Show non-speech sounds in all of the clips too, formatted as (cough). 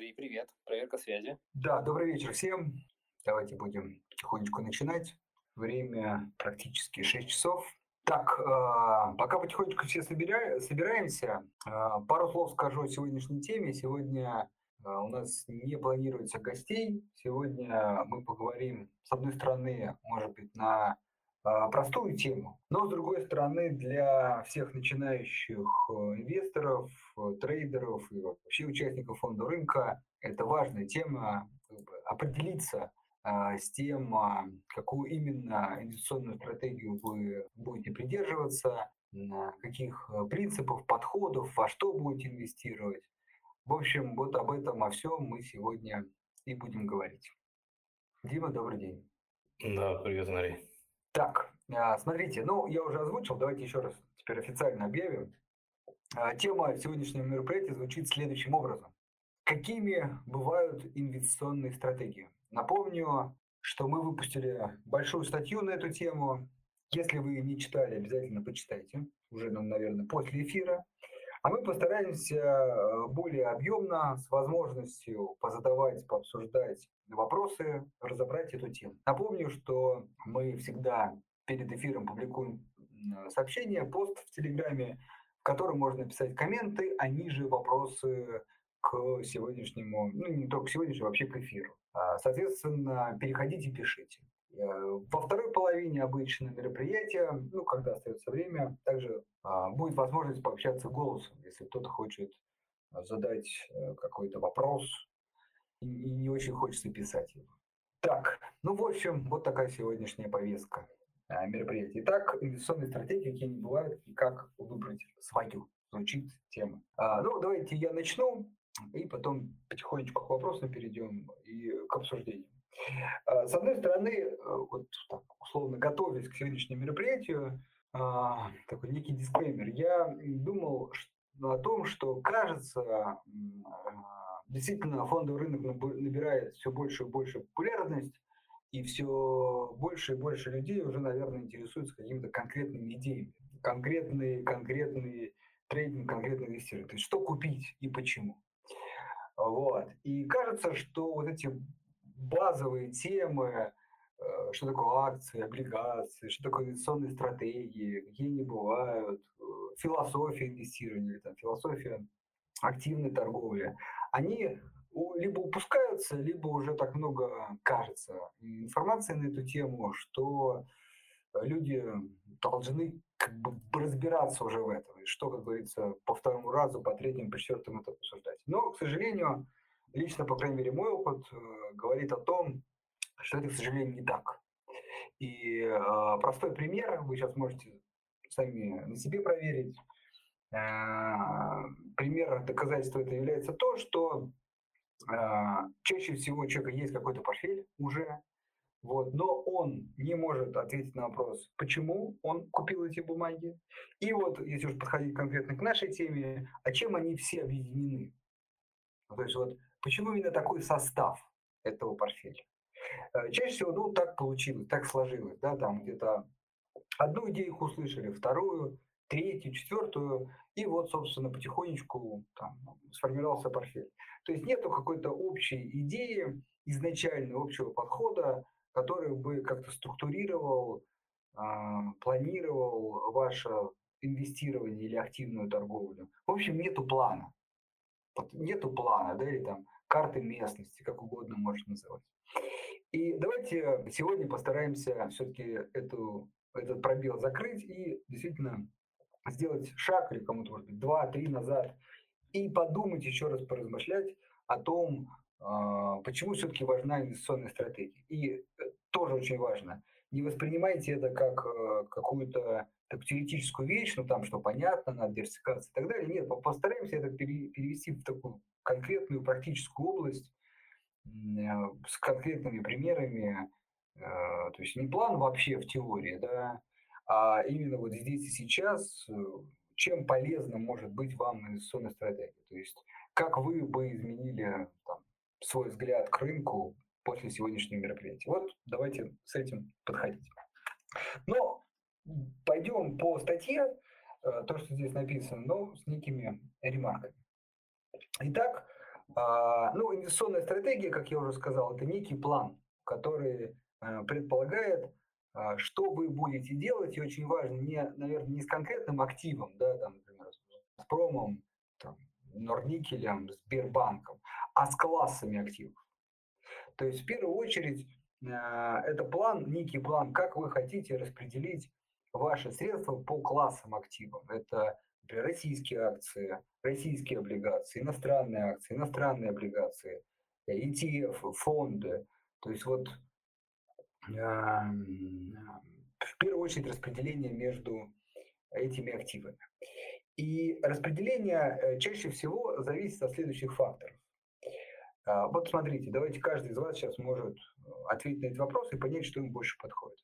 Андрей, привет. Проверка связи. Да, добрый вечер всем. Давайте будем потихонечку начинать. Время практически 6 часов. Так, э, пока потихонечку все собира... собираемся, э, пару слов скажу о сегодняшней теме. Сегодня э, у нас не планируется гостей. Сегодня мы поговорим, с одной стороны, может быть, на простую тему. Но, с другой стороны, для всех начинающих инвесторов, трейдеров и вообще участников фонда рынка это важная тема определиться а, с тем, а, какую именно инвестиционную стратегию вы будете придерживаться, каких э, принципов, подходов, во что будете инвестировать. В общем, вот об этом, о всем мы сегодня и будем говорить. Дима, добрый день. Да, привет, Андрей. Так, а, смотрите, ну, я уже озвучил, давайте еще раз теперь официально объявим. А, тема сегодняшнего мероприятия звучит следующим образом. Какими бывают инвестиционные стратегии? Напомню, что мы выпустили большую статью на эту тему. Если вы не читали, обязательно почитайте, уже, ну, наверное, после эфира. А мы постараемся э, более объемно, с возможностью позадавать, пообсуждать вопросы, разобрать эту тему. Напомню, что мы всегда перед эфиром публикуем сообщение, пост в Телеграме, в котором можно написать комменты, а ниже вопросы к сегодняшнему, ну не только к сегодняшнему, вообще к эфиру. А, соответственно, переходите, пишите. Э, во второй половине обычно мероприятия, ну, когда остается время, также а, будет возможность пообщаться голосом, если кто-то хочет задать э, какой-то вопрос и не очень хочется писать его. Так, ну, в общем, вот такая сегодняшняя повестка а, мероприятия. Итак, инвестиционные стратегии, какие они бывают и как выбрать свою, звучит тема. А, ну, давайте я начну, и потом потихонечку к вопросам перейдем и к обсуждению. А, с одной стороны, э, вот так, условно готовясь к сегодняшнему мероприятию, а, такой некий дисклеймер. Я думал о том, что кажется, а, действительно фондовый рынок набирает все больше и больше популярность, и все больше и больше людей уже, наверное, интересуются какими-то конкретными идеями, конкретные, конкретные трейдинг, конкретные инвестирование. То есть что купить и почему. Вот. И кажется, что вот эти базовые темы, э, что такое акции, облигации, что такое инвестиционные стратегии, какие они бывают, э, философия инвестирования, там, философия активной торговли, они либо упускаются, либо уже так много кажется информации на эту тему, что люди должны как бы разбираться уже в этом, и что, как говорится, по второму разу, по третьему, по четвертому это обсуждать. Но, к сожалению, лично, по крайней мере, мой опыт э, говорит о том, что это, к сожалению, не так. И э, простой пример, вы сейчас можете сами на себе проверить. Э, пример доказательства это является то, что чаще всего у человека есть какой-то портфель уже, вот, но он не может ответить на вопрос, почему он купил эти бумаги. И вот, если уж подходить конкретно к нашей теме, а чем они все объединены? То есть вот Почему именно такой состав этого портфеля? Э, чаще всего, ну, так получилось, так сложилось, да, там где-то одну идею услышали, вторую, третью, четвертую, и вот, собственно, потихонечку там, сформировался портфель. То есть нету какой-то общей идеи, изначально общего подхода, который бы как-то структурировал, э, планировал ваше инвестирование или активную торговлю. В общем, нету плана. Нету плана, да, или там карты местности, как угодно можно называть. И давайте сегодня постараемся все-таки эту, этот пробел закрыть и действительно сделать шаг или кому-то, может быть, два-три назад и подумать еще раз, поразмышлять о том, а, почему все-таки важна инвестиционная стратегия. И э, тоже очень важно, не воспринимайте это как э, какую-то так, теоретическую вещь, ну там, что понятно, надо диверсификация и так далее. Нет, постараемся это перевести в такую конкретную практическую область э, с конкретными примерами, то есть не план вообще в теории, да, а именно вот здесь и сейчас, э, чем полезно может быть вам инвестиционная стратегия. То есть как вы бы изменили там, свой взгляд к рынку после сегодняшнего мероприятия. Вот давайте с этим подходить. Но пойдем по статье, то, что здесь написано, но с некими ремарками. Итак, А, ну, инвестиционная стратегия, как я уже сказал, это некий план, который э, предполагает, что вы будете делать, и очень важно, не, наверное, не с конкретным активом, да, там, например, с промом, там, Норникелем, Сбербанком, а с классами активов. То есть в первую очередь э, это план, некий план, как вы хотите распределить ваши средства по классам активов. Это например, российские акции, российские облигации, иностранные акции, иностранные облигации, ETF, фонды. То есть вот в первую очередь распределение между этими активами. И распределение э, чаще всего зависит от следующих факторов. А, вот смотрите, давайте каждый из вас сейчас может э, ответить на этот вопрос и понять, что ему больше подходит.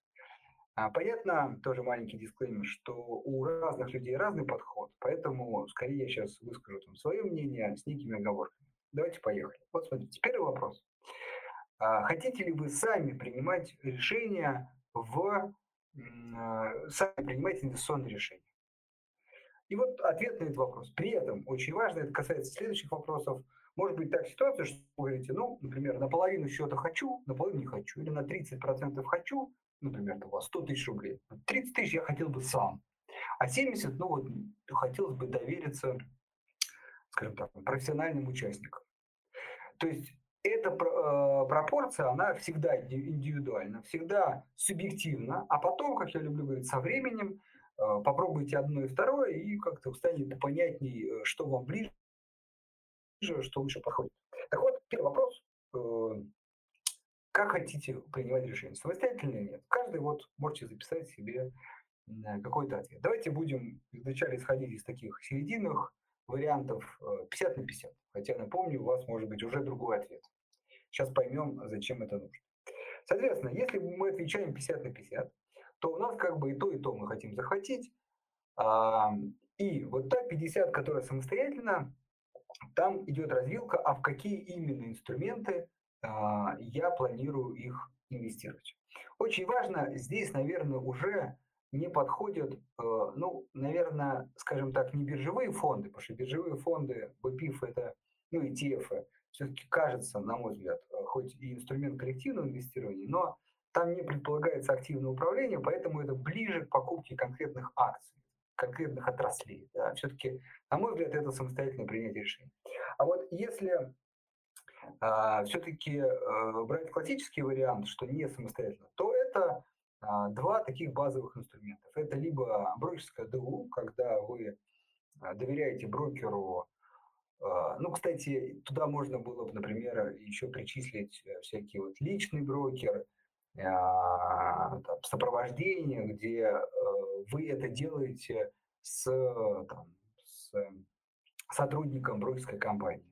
А, понятно, тоже маленький дисклеймер, что у разных людей разный подход, поэтому скорее я сейчас выскажу там свое мнение с некими оговорками. Давайте поехали. Вот смотрите, первый вопрос. А, хотите ли вы сами принимать решения в сами принимать инвестиционные решения? И вот ответ на этот вопрос. При этом очень важно, это касается следующих вопросов, может быть так ситуация, что вы говорите, ну, например, наполовину счета хочу, наполовину не хочу, или на 30% хочу, например, у вас 100 тысяч рублей, 30 тысяч я хотел бы сам, а 70, ну вот, хотелось бы довериться, скажем так, профессиональным участникам. То есть эта э, пропорция, она всегда индивидуальна, всегда субъективна, а потом, как я люблю говорить, со временем Э, попробуйте одно и второе, и как-то станет понятней, э, что вам ближе, что лучше подходит. Так вот, первый вопрос. Как хотите принимать решение? Самостоятельно или нет? Каждый вот можете записать себе какой-то ответ. Давайте будем вначале исходить из таких серединных вариантов 50 на 50. Хотя, напомню, у вас может быть уже другой ответ. Сейчас поймем, зачем это нужно. Соответственно, если мы отвечаем 50 на 50, то у нас как бы и то, и то мы хотим захватить. И вот та 50, которая самостоятельно, там идет развилка, а в какие именно инструменты а, я планирую их инвестировать. Очень важно, здесь, наверное, уже не подходят, э, ну, наверное, скажем так, не биржевые фонды, потому что биржевые фонды, BPIF это, ну, ETF, все-таки кажется, на мой взгляд, э, хоть и инструмент коллективного инвестирования, но там не предполагается активное управление, поэтому это ближе к покупке конкретных акций, конкретных отраслей. Да. Все-таки, на мой взгляд, это самостоятельное принятие решений. А вот если а, все-таки а, брать классический вариант, что не самостоятельно, то это а, два таких базовых инструментов. Это либо брокерское ДУ, когда вы а, доверяете брокеру ну, кстати, туда можно было бы, например, еще причислить э, всякие вот личный брокер, а, сопровождение, где э, вы это делаете с, там, с сотрудником брокерской компании.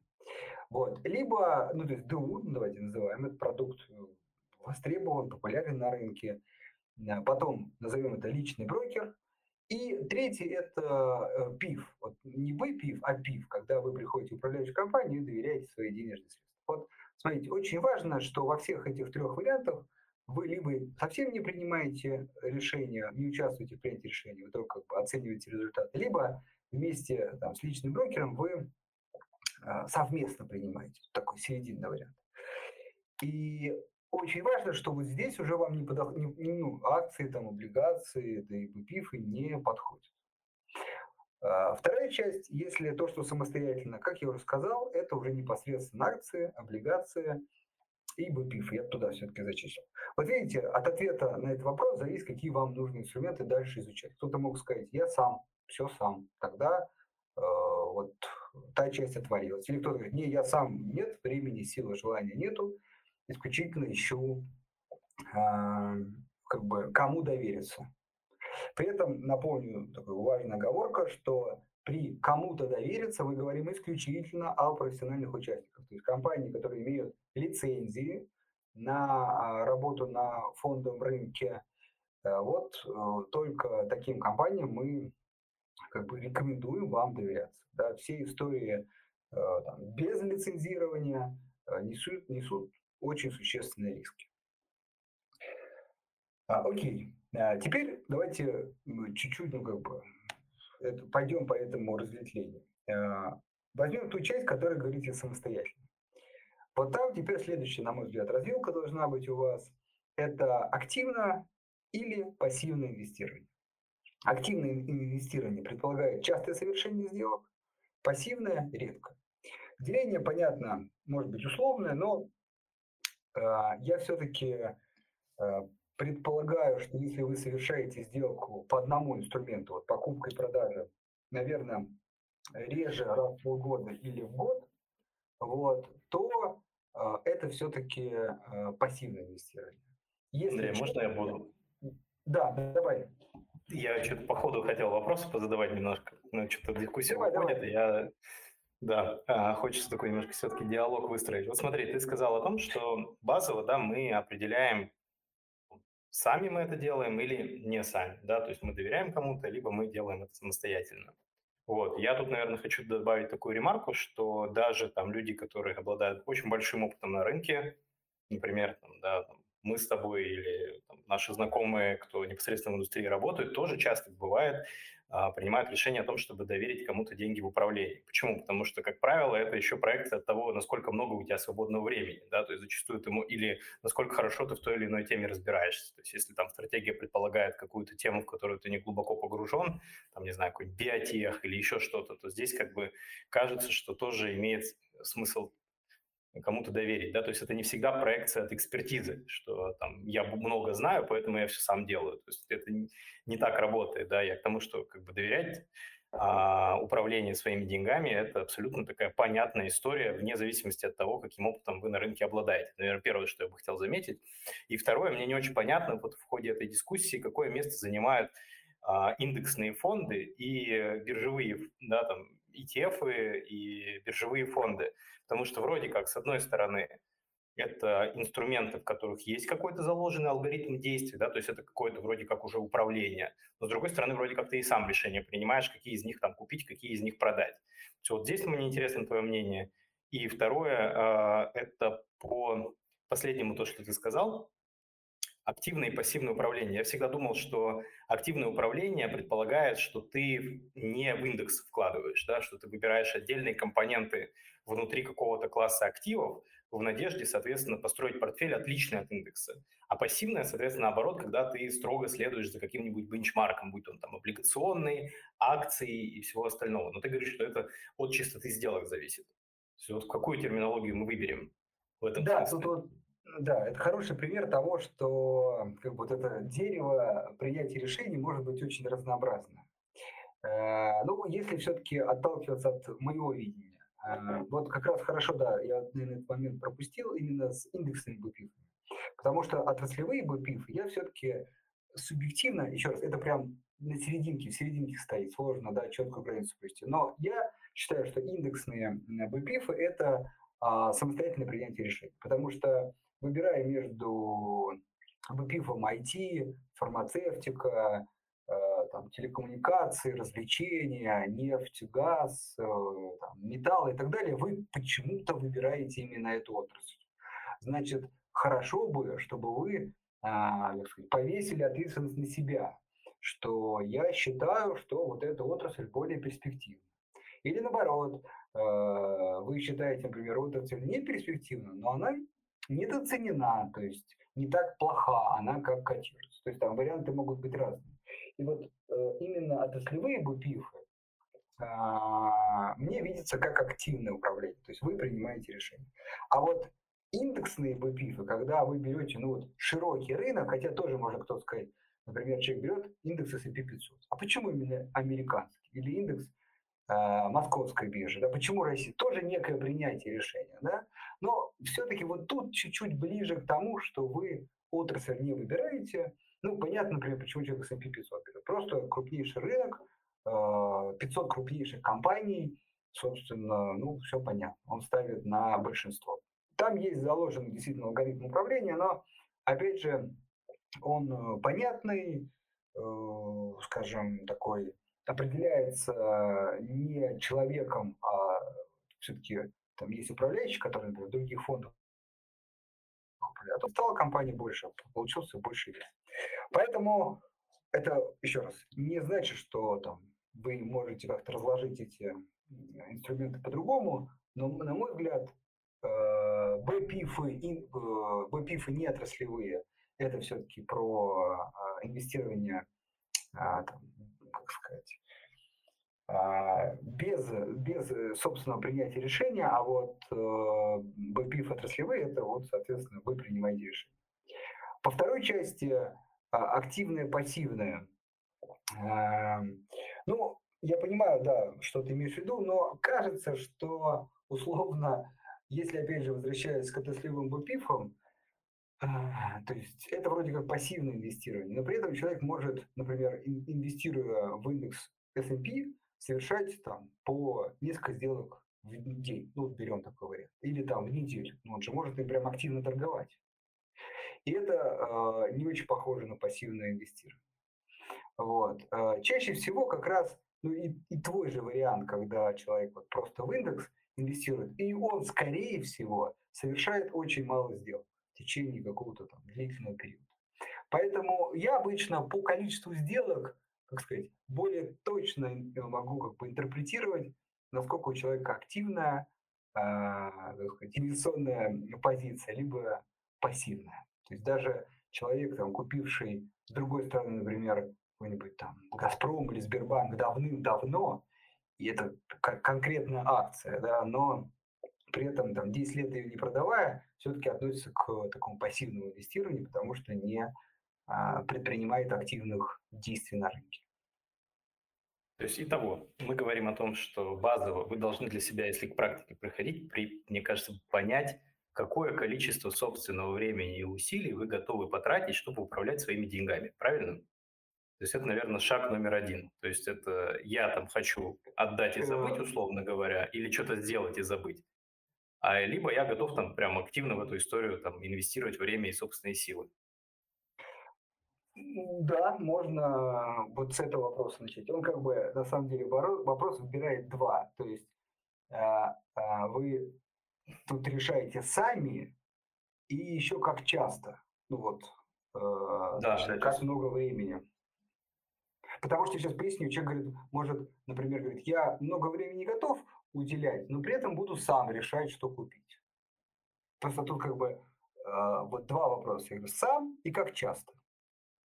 Вот. Либо, ну, то есть ДУ, ну, давайте называем, этот продукт э, востребован, популярен на рынке. Потом назовем это личный брокер. И третий – это ПИФ. Вот не вы ПИФ, а ПИФ, когда вы приходите в управляющую компанию и доверяете свои денежные средства. Вот смотрите, очень важно, что во всех этих трех вариантах вы либо совсем не принимаете решения, не участвуете в принятии решения, вы только как бы оцениваете результаты, либо вместе там, с личным брокером вы э, совместно принимаете. Такой серединный вариант. И очень важно, что вот здесь уже вам не, подох... ну, акции, там, облигации, да и БПИФы не подходят. А, вторая часть, если то, что самостоятельно, как я уже сказал, это уже непосредственно акции, облигации, и BPIF, я туда все-таки зачислил. Вот видите, от ответа на этот вопрос зависит, какие вам нужны инструменты дальше изучать. Кто-то мог сказать, я сам, все сам. Тогда э, вот та часть отворилась. Или кто-то говорит, не, я сам, нет времени, силы, желания нету, исключительно ищу, э, как бы, кому довериться. При этом напомню такую важную оговорка, что при кому-то довериться мы говорим исключительно о профессиональных участниках. То есть компании, которые имеют лицензии на а, работу на фондовом рынке. Э, вот э, только таким компаниям мы как бы рекомендуем вам доверяться. Да, все истории э, там, без лицензирования несут, несут очень существенные риски. А, окей, а, теперь давайте чуть-чуть, ну как бы, это, пойдем по этому разветвлению. Возьмем ту часть, которая говорит о самостоятельно. Вот там теперь следующая, на мой взгляд, развилка должна быть у вас. Это активно или пассивное инвестирование. Активное инвестирование предполагает частое совершение сделок, пассивное – редко. Деление, понятно, может быть условное, но я все-таки а, предполагаю, что если вы совершаете сделку по одному инструменту, вот покупка и продажа, наверное, реже раз в полгода или в год, вот, то э, это все-таки пассивное инвестирование. Если Андрей, можно я буду? Да, давай. Я что-то по ходу хотел вопросы позадавать немножко, но что-то дискуссия давай, выходит, давай. я да, а, хочется такой немножко все-таки диалог выстроить. Вот смотри, ты сказал о том, что базово, да, мы определяем, сами мы это делаем или не сами, да, то есть мы доверяем кому-то, либо мы делаем это самостоятельно. Вот, я тут, наверное, хочу добавить такую ремарку, что даже там люди, которые обладают очень большим опытом на рынке, например, там, да, там, мы с тобой или там, наши знакомые, кто непосредственно в индустрии работают, тоже часто бывает, принимают решение о том, чтобы доверить кому-то деньги в управлении. Почему? Потому что, как правило, это еще проекция от того, насколько много у тебя свободного времени, да, то есть зачастую ты, или насколько хорошо ты в той или иной теме разбираешься. То есть если там стратегия предполагает какую-то тему, в которую ты не глубоко погружен, там, не знаю, какой-нибудь биотех или еще что-то, то здесь как бы кажется, что тоже имеет смысл кому-то доверить, да, то есть это не всегда проекция от экспертизы, что там я много знаю, поэтому я все сам делаю, то есть это не, так работает, да, я к тому, что как бы доверять а, управление своими деньгами – это абсолютно такая понятная история, вне зависимости от того, каким опытом вы на рынке обладаете. Наверное, первое, что я бы хотел заметить. И второе, мне не очень понятно вот в ходе этой дискуссии, какое место занимают а, индексные фонды и биржевые, да, там, ETF и биржевые фонды. Потому что вроде как, с одной стороны, это инструменты, в которых есть какой-то заложенный алгоритм действий, да, то есть это какое-то вроде как уже управление. Но с другой стороны, вроде как ты и сам решение принимаешь, какие из них там купить, какие из них продать. Все, вот здесь мне интересно твое мнение. И второе, а, это по последнему то, что ты сказал, активное и пассивное управление. Я всегда думал, что активное управление предполагает, что ты не в индекс вкладываешь, да, что ты выбираешь отдельные компоненты внутри какого-то класса активов в надежде, соответственно, построить портфель отличный от индекса. А пассивное, соответственно, наоборот, когда ты строго следуешь за каким-нибудь бенчмарком, будь он там облигационный, акции и всего остального. Но ты говоришь, что это от чистоты сделок зависит. То есть вот какую терминологию мы выберем в этом да, смысле? Тут, да, это хороший пример того, что как бы, вот это дерево принятия решений может быть очень разнообразно. Э, ну, если все-таки отталкиваться от моего видения, э, вот как раз хорошо, да, я, наверное, этот момент пропустил именно с индексными БПИФ. Потому что отраслевые БПИФ я все-таки субъективно, еще раз, это прям на серединке, в серединке стоит, сложно, да, четкую границу провести. Но я считаю, что индексные БПИФы – это а, самостоятельное принятие решений. Потому что выбирая между БПИФом IT, фармацевтика, э, там, телекоммуникации, развлечения, нефть, газ, э, там, металл и так далее, вы почему-то выбираете именно эту отрасль. Значит, хорошо бы, чтобы вы а, сказать, повесили ответственность на себя, что я считаю, что вот эта отрасль более перспективна. Или наоборот, э, вы считаете, например, отрасль не перспективна, но она недооценена, то есть не так плоха она, как котируется. То есть там варианты могут быть разные. И вот э, именно отраслевые БПИФы э, мне видится как активное управление, то есть вы принимаете решение. А вот индексные БПИФы, когда вы берете ну, вот, широкий рынок, хотя тоже можно кто-то сказать, например, человек берет индекс S&P 500. А почему именно американский? Или индекс московской биржи? Да? Почему Россия? Тоже некое принятие решения. Да? Но все-таки вот тут чуть-чуть ближе к тому, что вы отрасль не выбираете. Ну, понятно, например, почему человек S&P 500 берет. Просто крупнейший рынок, 500 э, крупнейших компаний, собственно, ну, все понятно. Он ставит на большинство. Там есть заложен действительно алгоритм управления, но, опять же, он э, понятный, э, скажем, такой, определяется не человеком, а все-таки там есть управляющий, который, например, в других фондах а то стала компания больше, получился больше вес. Поэтому это, еще раз, не значит, что там вы можете как-то разложить эти инструменты по-другому, но, на мой взгляд, э, БПИФы, БПИФы не отраслевые, это все-таки про инвестирование, там, как сказать, без, без собственного принятия решения, а вот БПИФ отраслевые, это вот, соответственно, вы принимаете решение. По второй части активное, пассивное. Ну, я понимаю, да, что ты имеешь в виду, но кажется, что условно, если опять же возвращаясь к отраслевым БПИФам, то есть это вроде как пассивное инвестирование, но при этом человек может, например, инвестируя в индекс S&P, совершать там по несколько сделок в день, ну, берем такой вариант, или там в неделю. Ну, он же может и прям активно торговать. И это э, не очень похоже на пассивное инвестирование. Вот. Э, чаще всего как раз ну и, и твой же вариант, когда человек вот просто в индекс инвестирует, и он, скорее всего, совершает очень мало сделок в течение какого-то там длительного периода. Поэтому я обычно по количеству сделок, как сказать, более точно могу как бы интерпретировать, насколько у человека активная э, сказать, инвестиционная позиция, либо пассивная. То есть даже человек, там, купивший с другой стороны, например, какой-нибудь там Газпром или Сбербанк давным-давно, и это конкретная акция, да, но при этом там 10 лет ее не продавая, все-таки относится к такому пассивному инвестированию, потому что не а, предпринимает активных действий на рынке. То есть, итого, мы говорим о том, что базово вы должны для себя, если к практике приходить, при, мне кажется, понять, какое количество собственного времени и усилий вы готовы потратить, чтобы управлять своими деньгами. Правильно? То есть это, наверное, шаг номер один. То есть это я там хочу отдать и забыть, условно говоря, или что-то сделать и забыть. А либо я готов там прям активно в эту историю там инвестировать время и собственные силы. Да, можно вот с этого вопроса начать. Он как бы на самом деле вопрос выбирает два. То есть а, а, вы тут решаете сами и еще как часто. Ну вот, э, да, значит, как много времени. Потому что, сейчас поясню, человек говорит, может, например, говорит, я много времени готов уделять, но при этом буду сам решать, что купить. Просто тут как бы э, вот два вопроса. Я говорю, сам и как часто.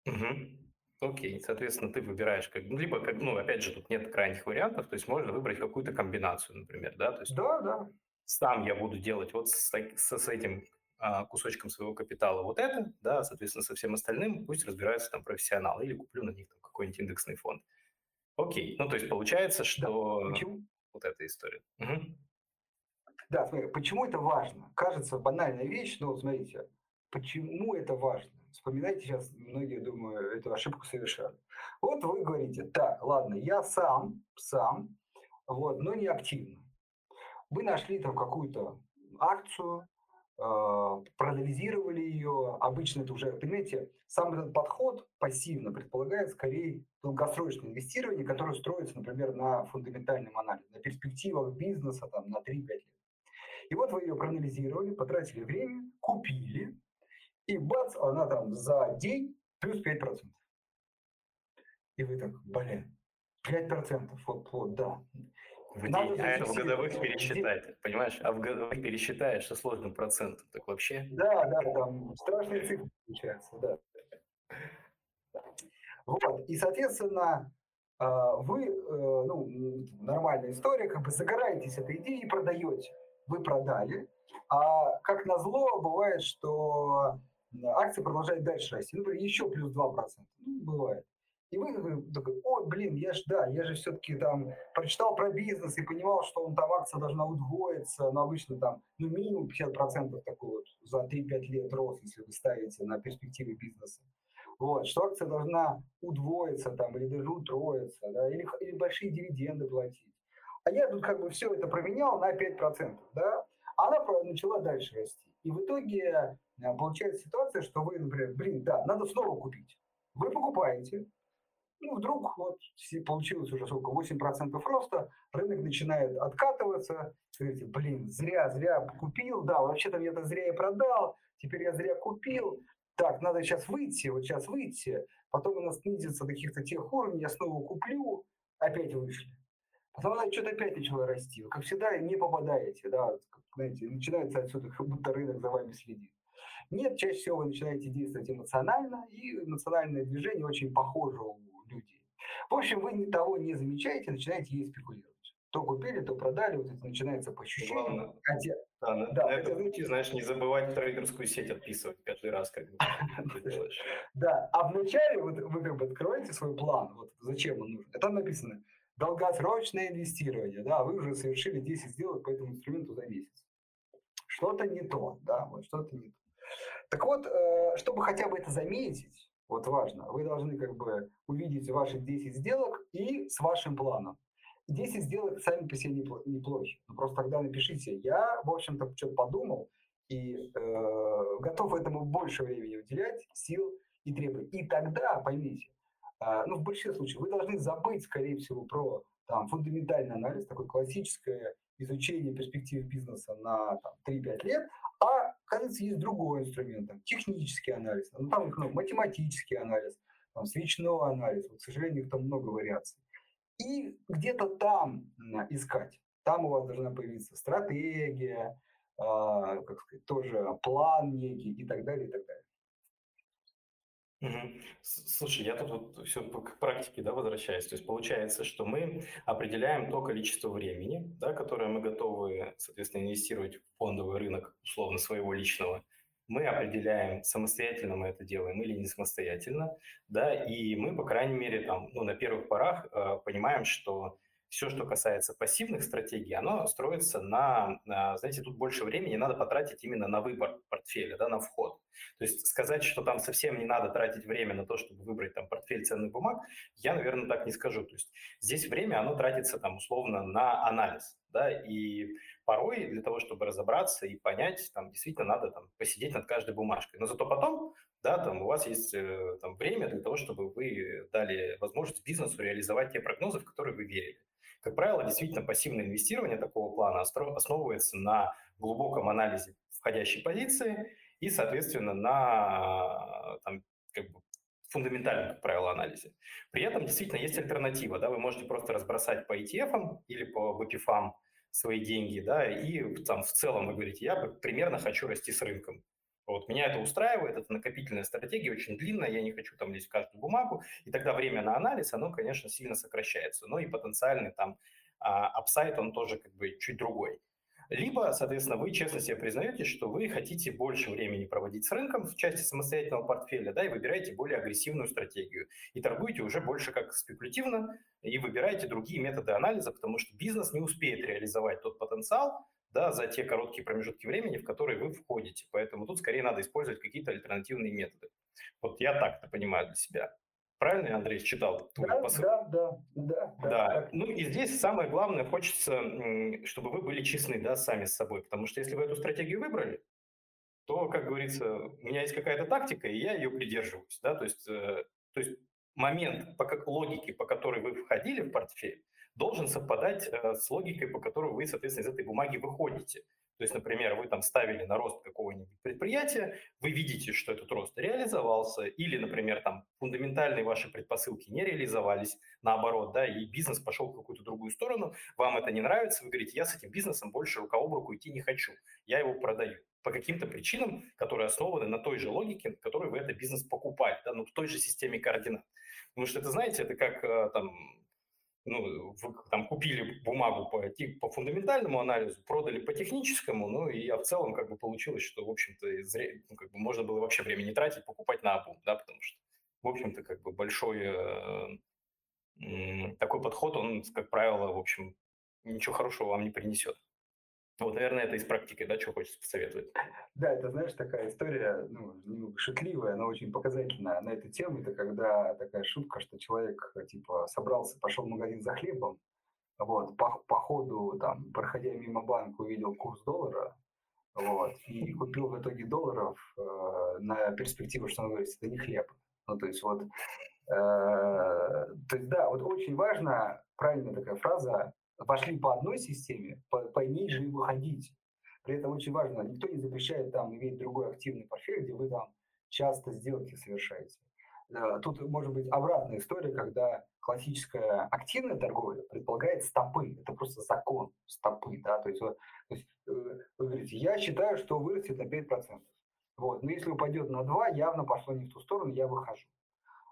Угу. Окей, соответственно, ты выбираешь, как, ну, либо, как, ну, опять же, тут нет крайних вариантов, то есть можно выбрать какую-то комбинацию, например, да? То есть да, да. Сам я буду делать вот с, с, с этим а, кусочком своего капитала вот это, да, соответственно, со всем остальным пусть разбираются там профессионалы или куплю на них там какой-нибудь индексный фонд. Окей, ну то есть получается, что да. Почему? Вот эта история. Угу. Да, смотри, почему это важно? Кажется банальная вещь, но смотрите, почему это важно? Вспоминайте сейчас, многие, думаю, эту ошибку совершали. Вот вы говорите, так, ладно, я сам, сам, вот, но не активно. Вы нашли там какую-то акцию, проанализировали ее. Обычно это уже, понимаете, сам этот подход пассивно предполагает скорее долгосрочное инвестирование, которое строится, например, на фундаментальном анализе, на перспективах бизнеса там, на 3-5 лет. И вот вы ее проанализировали, потратили время, купили, и бац, она там за день плюс 5%. И вы так, блин, 5%, вот, вот, да. В день, а это в годовых пересчитать, понимаешь? А в годовых пересчитаешь со сложным процентом, так вообще? Да, да, там страшные цифры получаются, да. Вот, и, соответственно, а, вы, э, ну, нормальная история, как бы загораетесь этой идеей и продаете. Вы продали, а как назло бывает, что акция продолжает дальше расти, например, еще плюс 2%. Ну, бывает. И вы такой, ой, блин, я ж, да, я же все-таки там прочитал про бизнес и понимал, что он там акция должна удвоиться, но обычно там, ну, минимум 50% такой вот за 3-5 лет рост, если вы ставите на перспективы бизнеса. Вот, что акция должна удвоиться там, или даже утроиться, да, или, или большие дивиденды платить. А я тут как бы все это променял на 5%, да, она начала дальше расти. И в итоге э, получается ситуация, что вы, например, блин, да, надо снова купить. Вы покупаете, ну, вдруг вот получилось уже сколько, 8% роста, рынок начинает откатываться, говорите, блин, зря, зря купил, да, вообще-то я это зря и продал, теперь я зря купил, так, надо сейчас выйти, вот сейчас выйти, потом у нас снизится до каких-то тех уровней, я снова куплю, опять вышли. Потом она что-то опять начала расти. Вы, как всегда, не попадаете, да, знаете, начинается отсюда, как будто рынок за вами следит. Нет, чаще всего вы начинаете действовать эмоционально, и эмоциональное движение очень похоже у людей. В общем, вы того не замечаете, начинаете ей спекулировать. То купили, то продали, вот это начинается по ощущениям. Главное, хотя, да, на, да, на это, знаете, знаешь, не забывать трейдерскую сеть отписывать каждый раз, как ты (laughs) делаешь. Да, а вначале вот вы как бы откроете свой план, вот зачем он нужен. там написано долгосрочное инвестирование, да, вы уже совершили 10 сделок по этому инструменту за месяц. Что-то не то, да, вот что-то не то. Так вот, э, чтобы хотя бы это заметить, вот важно, вы должны как бы увидеть ваши 10 сделок и с вашим планом. 10 сделок сами по себе неплохи. Но просто тогда напишите, я, в общем-то, что-то подумал и э, готов этому больше времени уделять, сил и требований. И тогда, поймите, э, ну, в большинстве случаев вы должны забыть, скорее всего, про там, фундаментальный анализ, такое классическое изучение перспектив бизнеса на там, 3-5 лет, а, кажется, есть другой инструмент, там, технический анализ, ну, там, ну, математический анализ, там, свечной анализ, вот, к сожалению, их там много вариаций. И где-то там искать. Там у вас должна появиться стратегия, э, как сказать, тоже план некий и так далее, и так далее. Слушай, я тут вот все к практике да, возвращаюсь. То есть получается, что мы определяем то количество времени, да, которое мы готовы, соответственно, инвестировать в фондовый рынок условно своего личного. Мы определяем, самостоятельно мы это делаем или не самостоятельно, да, и мы, по крайней мере, там, ну, на первых порах э, понимаем, что все, что касается пассивных стратегий, оно строится на, на, знаете, тут больше времени надо потратить именно на выбор портфеля, да, на вход. То есть сказать, что там совсем не надо тратить время на то, чтобы выбрать там портфель ценных бумаг, я, наверное, так не скажу. То есть здесь время, оно тратится там условно на анализ, да, и порой для того, чтобы разобраться и понять, там действительно надо там посидеть над каждой бумажкой. Но зато потом, да, там у вас есть э, там время для того, чтобы вы дали возможность бизнесу реализовать те прогнозы, в которые вы верили. Как правило, действительно пассивное инвестирование такого плана основывается на глубоком анализе входящей позиции и, соответственно, на там, как бы, фундаментальном, как правило, анализе. При этом действительно есть альтернатива. Да? Вы можете просто разбросать по ETF или по BPFAM свои деньги, да, и там в целом вы говорите, я примерно хочу расти с рынком. Вот, меня это устраивает, это накопительная стратегия, очень длинная, я не хочу там лезть в каждую бумагу, и тогда время на анализ, оно, конечно, сильно сокращается. Но и потенциальный там апсайт, он тоже как бы чуть другой. Либо, соответственно, вы честно себе признаете, что вы хотите больше времени проводить с рынком в части самостоятельного портфеля, да, и выбираете более агрессивную стратегию. И торгуете уже больше как спекулятивно, и выбираете другие методы анализа, потому что бизнес не успеет реализовать тот потенциал, да, за те короткие промежутки времени, в которые вы входите. Поэтому тут скорее надо использовать какие-то альтернативные методы. Вот я так это понимаю для себя. Правильно я, Андрей, читал твой да, посыл? Да, да, да. Да. да. Ну и здесь самое главное, хочется, чтобы вы были честны, да, сами с собой. Потому что если вы эту стратегию выбрали, то, как говорится, у меня есть какая-то тактика, и я ее придерживаюсь. Да? То, есть, э, то есть момент по как, логике, по которой вы входили в портфель, должен совпадать э, с логикой, по которой вы, соответственно, из этой бумаги выходите. То есть, например, вы там ставили на рост какого-нибудь предприятия, вы видите, что этот рост реализовался, или, например, там фундаментальные ваши предпосылки не реализовались, наоборот, да, и бизнес пошел в какую-то другую сторону, вам это не нравится, вы говорите, я с этим бизнесом больше рука об руку идти не хочу, я его продаю по каким-то причинам, которые основаны на той же логике, на которой вы этот бизнес покупали, да, ну, в той же системе координат. Потому что это, знаете, это как э, там ну, вы там купили бумагу по, по фундаментальному анализу, продали по техническому, ну и а в целом как бы получилось, что, в общем-то, ну, как бы можно было вообще время не тратить, покупать на обум, да, потому что, в общем-то, как бы большой э, э, такой подход, он, как правило, в общем, ничего хорошего вам не принесет. Вот, наверное, это из практики, да, что хочется посоветовать. Да, это, знаешь, такая история, ну, немного шутливая, но очень показательная на эту тему. Это когда такая шутка, что человек, типа, собрался, пошел в магазин за хлебом, вот, по, по ходу, там, проходя мимо банка, увидел курс доллара, вот, и купил в итоге долларов э, на перспективу, что он говорит, это не хлеб. Ну, то есть вот, э, то есть, да, вот очень важно, правильная такая фраза, пошли по одной системе, по, по ней же и выходить. При этом очень важно, никто не запрещает там иметь другой активный портфель, где вы там часто сделки совершаете. Э, тут может быть обратная история, когда классическая активная торговля предполагает стопы. Это просто закон стопы. Да? То есть, то есть э, вы говорите, я считаю, что вырастет на 5%. Вот. Но если упадет на 2, явно пошло не в ту сторону, я выхожу.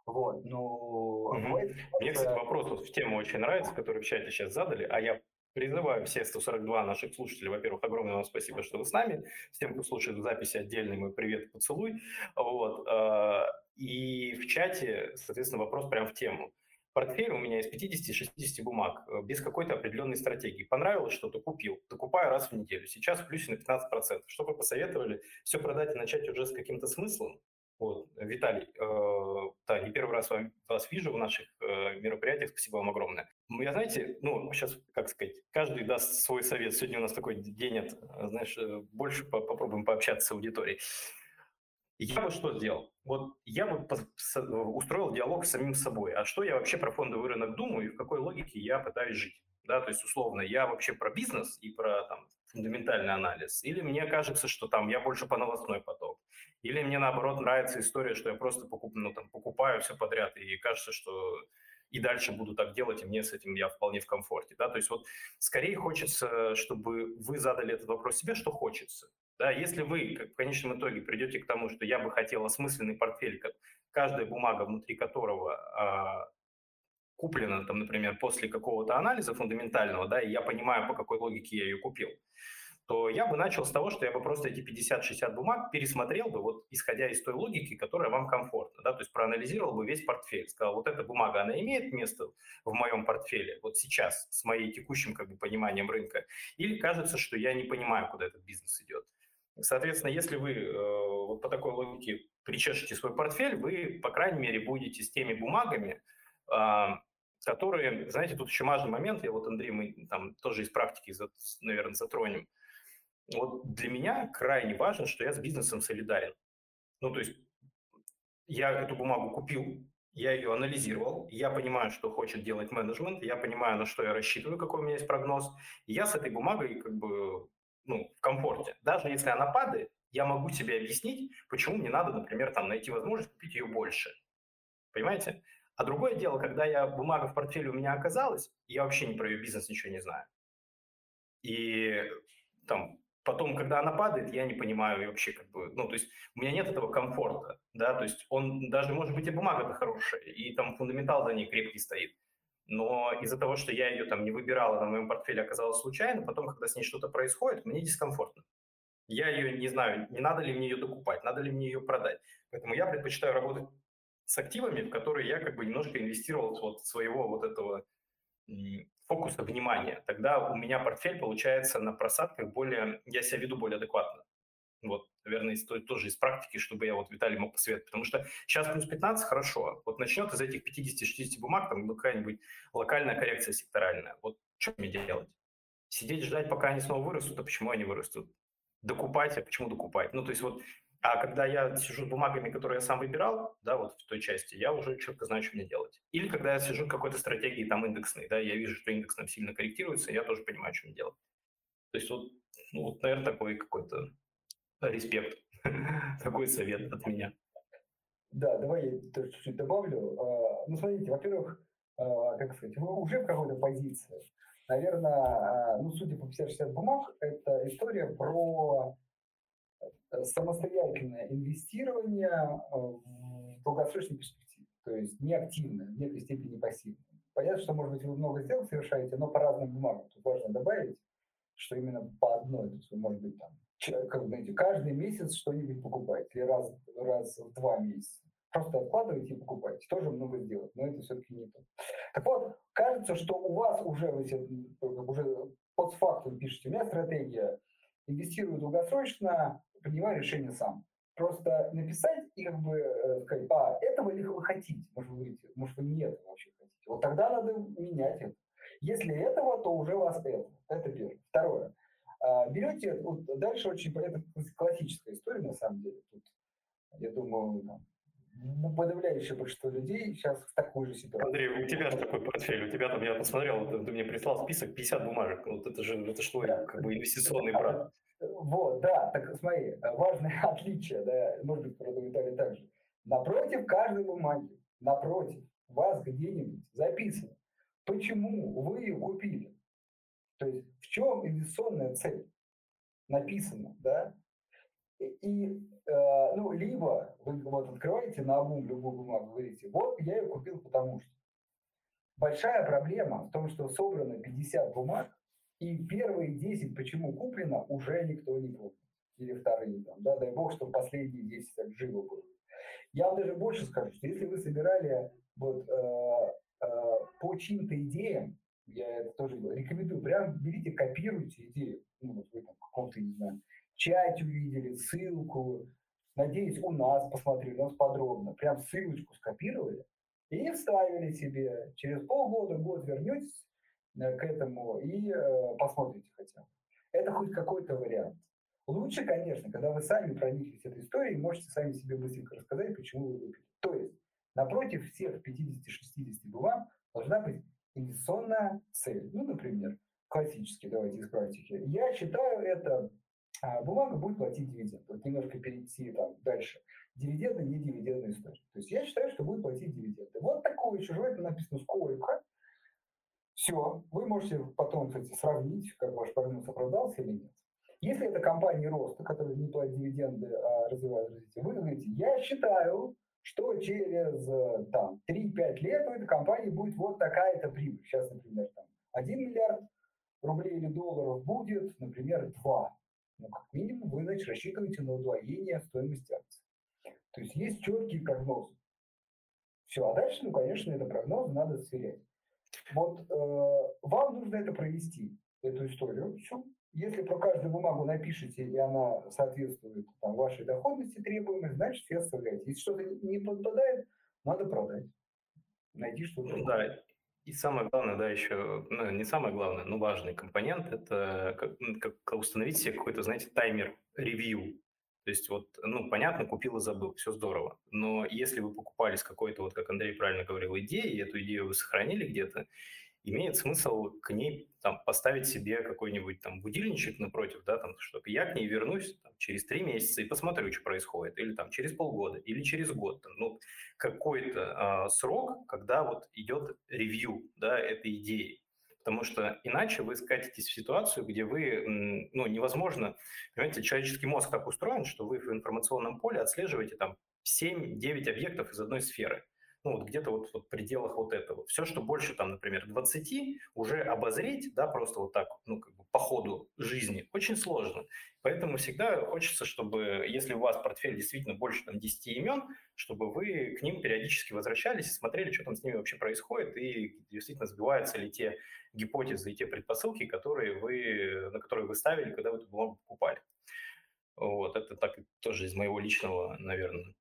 Вот, но... Угу. Мне, кстати, вопрос вот в тему очень нравится, который в чате сейчас задали, а я Призываю все 142 наших слушателей, во-первых, огромное вам спасибо, что вы с нами. Всем, кто слушает записи, отдельный мой привет и поцелуй. Вот. А, и в чате, соответственно, вопрос прямо в тему. Портфель у меня из 50-60 бумаг, э, без какой-то определенной стратегии. Понравилось что-то, купил. Докупаю раз в неделю. Сейчас в плюсе на 15%. Что бы посоветовали? Все продать и начать уже с каким-то смыслом? Вот, Виталий, э, да, не первый раз вами, вас вижу в наших э, мероприятиях, спасибо вам огромное. Я, знаете, ну, сейчас, как сказать, каждый даст свой совет. Сегодня у нас такой день, от, знаешь, э, больше по попробуем пообщаться с аудиторией. Я бы что сделал? Вот я бы устроил диалог с самим собой. А что я вообще про фондовый рынок думаю и в какой логике я пытаюсь жить? Да, то есть, условно, я вообще про бизнес и про там, фундаментальный анализ? Или мне кажется, что там я больше по новостной поток? Или мне наоборот нравится история, что я просто покуп, ну, там, покупаю все подряд и кажется, что и дальше буду так делать, и мне с этим я вполне в комфорте. Да? То есть вот скорее хочется, чтобы вы задали этот вопрос себе, что хочется. Да? Если вы в конечном итоге придете к тому, что я бы хотел осмысленный портфель, каждая бумага, внутри которого а, куплена, там, например, после какого-то анализа фундаментального, да, и я понимаю, по какой логике я ее купил, то я бы начал с того, что я бы просто эти 50-60 бумаг пересмотрел бы, вот исходя из той логики, которая вам комфортна, да, то есть проанализировал бы весь портфель, сказал, вот эта бумага, она имеет место в моем портфеле вот сейчас с моим текущим как бы пониманием рынка, или кажется, что я не понимаю, куда этот бизнес идет. Соответственно, если вы э, вот по такой логике причешете свой портфель, вы, по крайней мере, будете с теми бумагами, э, которые, знаете, тут еще важный момент, я вот, Андрей, мы там тоже из практики, наверное, затронем. Вот для меня крайне важно, что я с бизнесом солидарен. Ну, то есть я эту бумагу купил, я ее анализировал, я понимаю, что хочет делать менеджмент, я понимаю, на что я рассчитываю, какой у меня есть прогноз, и я с этой бумагой как бы ну, в комфорте. Даже если она падает, я могу себе объяснить, почему мне надо, например, там найти возможность купить ее больше. Понимаете? А другое дело, когда я бумага в портфеле у меня оказалась, я вообще не про ее бизнес ничего не знаю. И там потом, когда она падает, я не понимаю вообще как бы, ну, то есть у меня нет этого комфорта, да, то есть он, даже, может быть, и бумага-то хорошая, и там фундаментал за ней крепкий стоит, но из-за того, что я ее там не выбирала, на моем портфеле оказалась случайно, потом, когда с ней что-то происходит, мне дискомфортно. Я ее не знаю, не надо ли мне ее докупать, надо ли мне ее продать. Поэтому я предпочитаю работать с активами, в которые я как бы немножко инвестировал вот своего вот этого фокуса внимания. Тогда у меня портфель получается на просадках более, я себя веду более адекватно. Вот, наверное, стоит тоже из практики, чтобы я вот Виталий мог посоветовать. Потому что сейчас плюс 15 хорошо. Вот начнет из этих 50-60 бумаг там какая-нибудь локальная коррекция секторальная. Вот что мне делать? Сидеть ждать, пока они снова вырастут, а почему они вырастут? Докупать, а почему докупать? Ну, то есть вот а когда я сижу с бумагами, которые я сам выбирал, да, вот в той части, я уже четко знаю, что мне делать. Или когда я сижу в какой-то стратегии там индексной, да, я вижу, что индекс там сильно корректируется, я тоже понимаю, что мне делать. То есть вот, ну, вот наверное, такой какой-то респект, (laughs) такой совет от меня. Да, давай я тоже чуть-чуть добавлю. А, ну, смотрите, во-первых, а, как сказать, вы уже в какой-то позиции. Наверное, а, ну, судя по 50-60 бумаг, это история про самостоятельное инвестирование э, в долгосрочной перспективе, то есть не активное, в некой степени пассивное. Понятно, что, может быть, вы много сделок совершаете, но по разным бумагам. Тут важно добавить, что именно по одной, то есть вы, может быть, там, как знаете, каждый месяц что-нибудь покупаете, или раз, раз в два месяца. Просто откладываете и покупаете. Тоже много сделать, но это все-таки не то. Так вот, кажется, что у вас уже, вы уже под фактом пишете, у меня стратегия инвестирую долгосрочно, принимаю решение сам. Просто написать и как бы э, сказать, а, этого ли вы хотите? Может, вы говорите, может, вы не этого вообще хотите. Вот тогда надо менять это. Если этого, то уже вас это. Это первое. Второе. А, берете, вот дальше очень, это классическая история на самом деле. Тут, я думаю, там, ну, подавляющее большинство людей сейчас в такой же ситуации. Андрей, у тебя же такой портфель, у тебя там, я посмотрел, ты, ты мне прислал список 50 бумажек, вот это же, это что, да. как бы инвестиционный брат. Вот, да, так смотри, важное (laughs) отличие, да, может быть, Виталий также. напротив каждой бумаги, напротив, вас где-нибудь записано, почему вы ее купили. То есть в чем инвестиционная цель написано, да? И, э, ну, либо вы вот открываете на обум любую бумагу, говорите, вот я ее купил потому что. Большая проблема в том, что собрано 50 бумаг, и первые 10, почему куплено, уже никто не помнит. Или вторые, там, да, дай бог, что последние 10 так живо было. Я вам даже больше скажу, что если вы собирали вот э, э, по чьим-то идеям, я это тоже рекомендую, прям берите, копируйте идею. Ну, вот вы там каком-то, не знаю, чате увидели, ссылку, надеюсь, у нас посмотрели, у нас подробно, прям ссылочку скопировали и вставили себе. Через полгода, год вернетесь к этому и э, посмотрите хотя бы. Это хоть какой-то вариант. Лучше, конечно, когда вы сами прониклись этой историей, можете сами себе быстренько рассказать, почему вы выпили. То есть, напротив всех 50-60 бумаг должна быть инвестиционная цель. Ну, например, классический, давайте из практики. Я считаю, это а, бумага будет платить дивиденды. Вот немножко перейти там дальше. Дивиденды, не дивидендная история. То есть я считаю, что будет платить дивиденды. Вот такое еще желательно написано сколько. Все, вы можете потом, кстати, сравнить, как ваш прогноз оправдался или нет. Если это компания роста, которая не платит дивиденды, а развивает развитие, вы говорите, я считаю, что через там, 3-5 лет у этой компании будет вот такая-то прибыль. Сейчас, например, там 1 миллиард рублей или долларов будет, например, 2. Ну, как минимум, вы, значит, рассчитываете на удвоение стоимости акций. То есть есть четкие прогнозы. Все, а дальше, ну, конечно, это прогноз надо сверять. Вот э, вам нужно это провести, эту историю. Все, если про каждую бумагу напишите, и она соответствует там, вашей доходности требуемой, значит, все оставляете. Если что-то не подпадает, надо продать. Найти что-то. Да, и самое главное, да, еще, ну, не самое главное, но важный компонент – это как, как установить себе какой-то, знаете, таймер ревью. То есть вот, ну, понятно, купил и забыл, все здорово. Но если вы покупали с какой-то, вот как Андрей правильно говорил, идеей, и эту идею вы сохранили где-то, имеет смысл к ней там, поставить себе какой-нибудь там будильничек напротив, да, там, чтобы я к ней вернусь там, через три месяца и посмотрю, что происходит, или там через полгода, или через год, там, ну, какой-то э, срок, когда вот идет ревью, да, этой идеи. Потому что иначе вы скатитесь в ситуацию, где вы, ну, невозможно, понимаете, человеческий мозг так устроен, что вы в информационном поле отслеживаете там 7-9 объектов из одной сферы ну, вот где-то вот, в пределах вот этого. Все, что больше, там, например, 20, уже обозреть, да, просто вот так, ну, как бы по ходу жизни, очень сложно. Поэтому всегда хочется, чтобы, если у вас портфель действительно больше, там, 10 имен, чтобы вы к ним периодически возвращались и смотрели, что там с ними вообще происходит, и действительно сбиваются ли те гипотезы и те предпосылки, которые вы, на которые вы ставили, когда вы эту бумагу покупали. Вот, это так тоже из моего личного, наверное,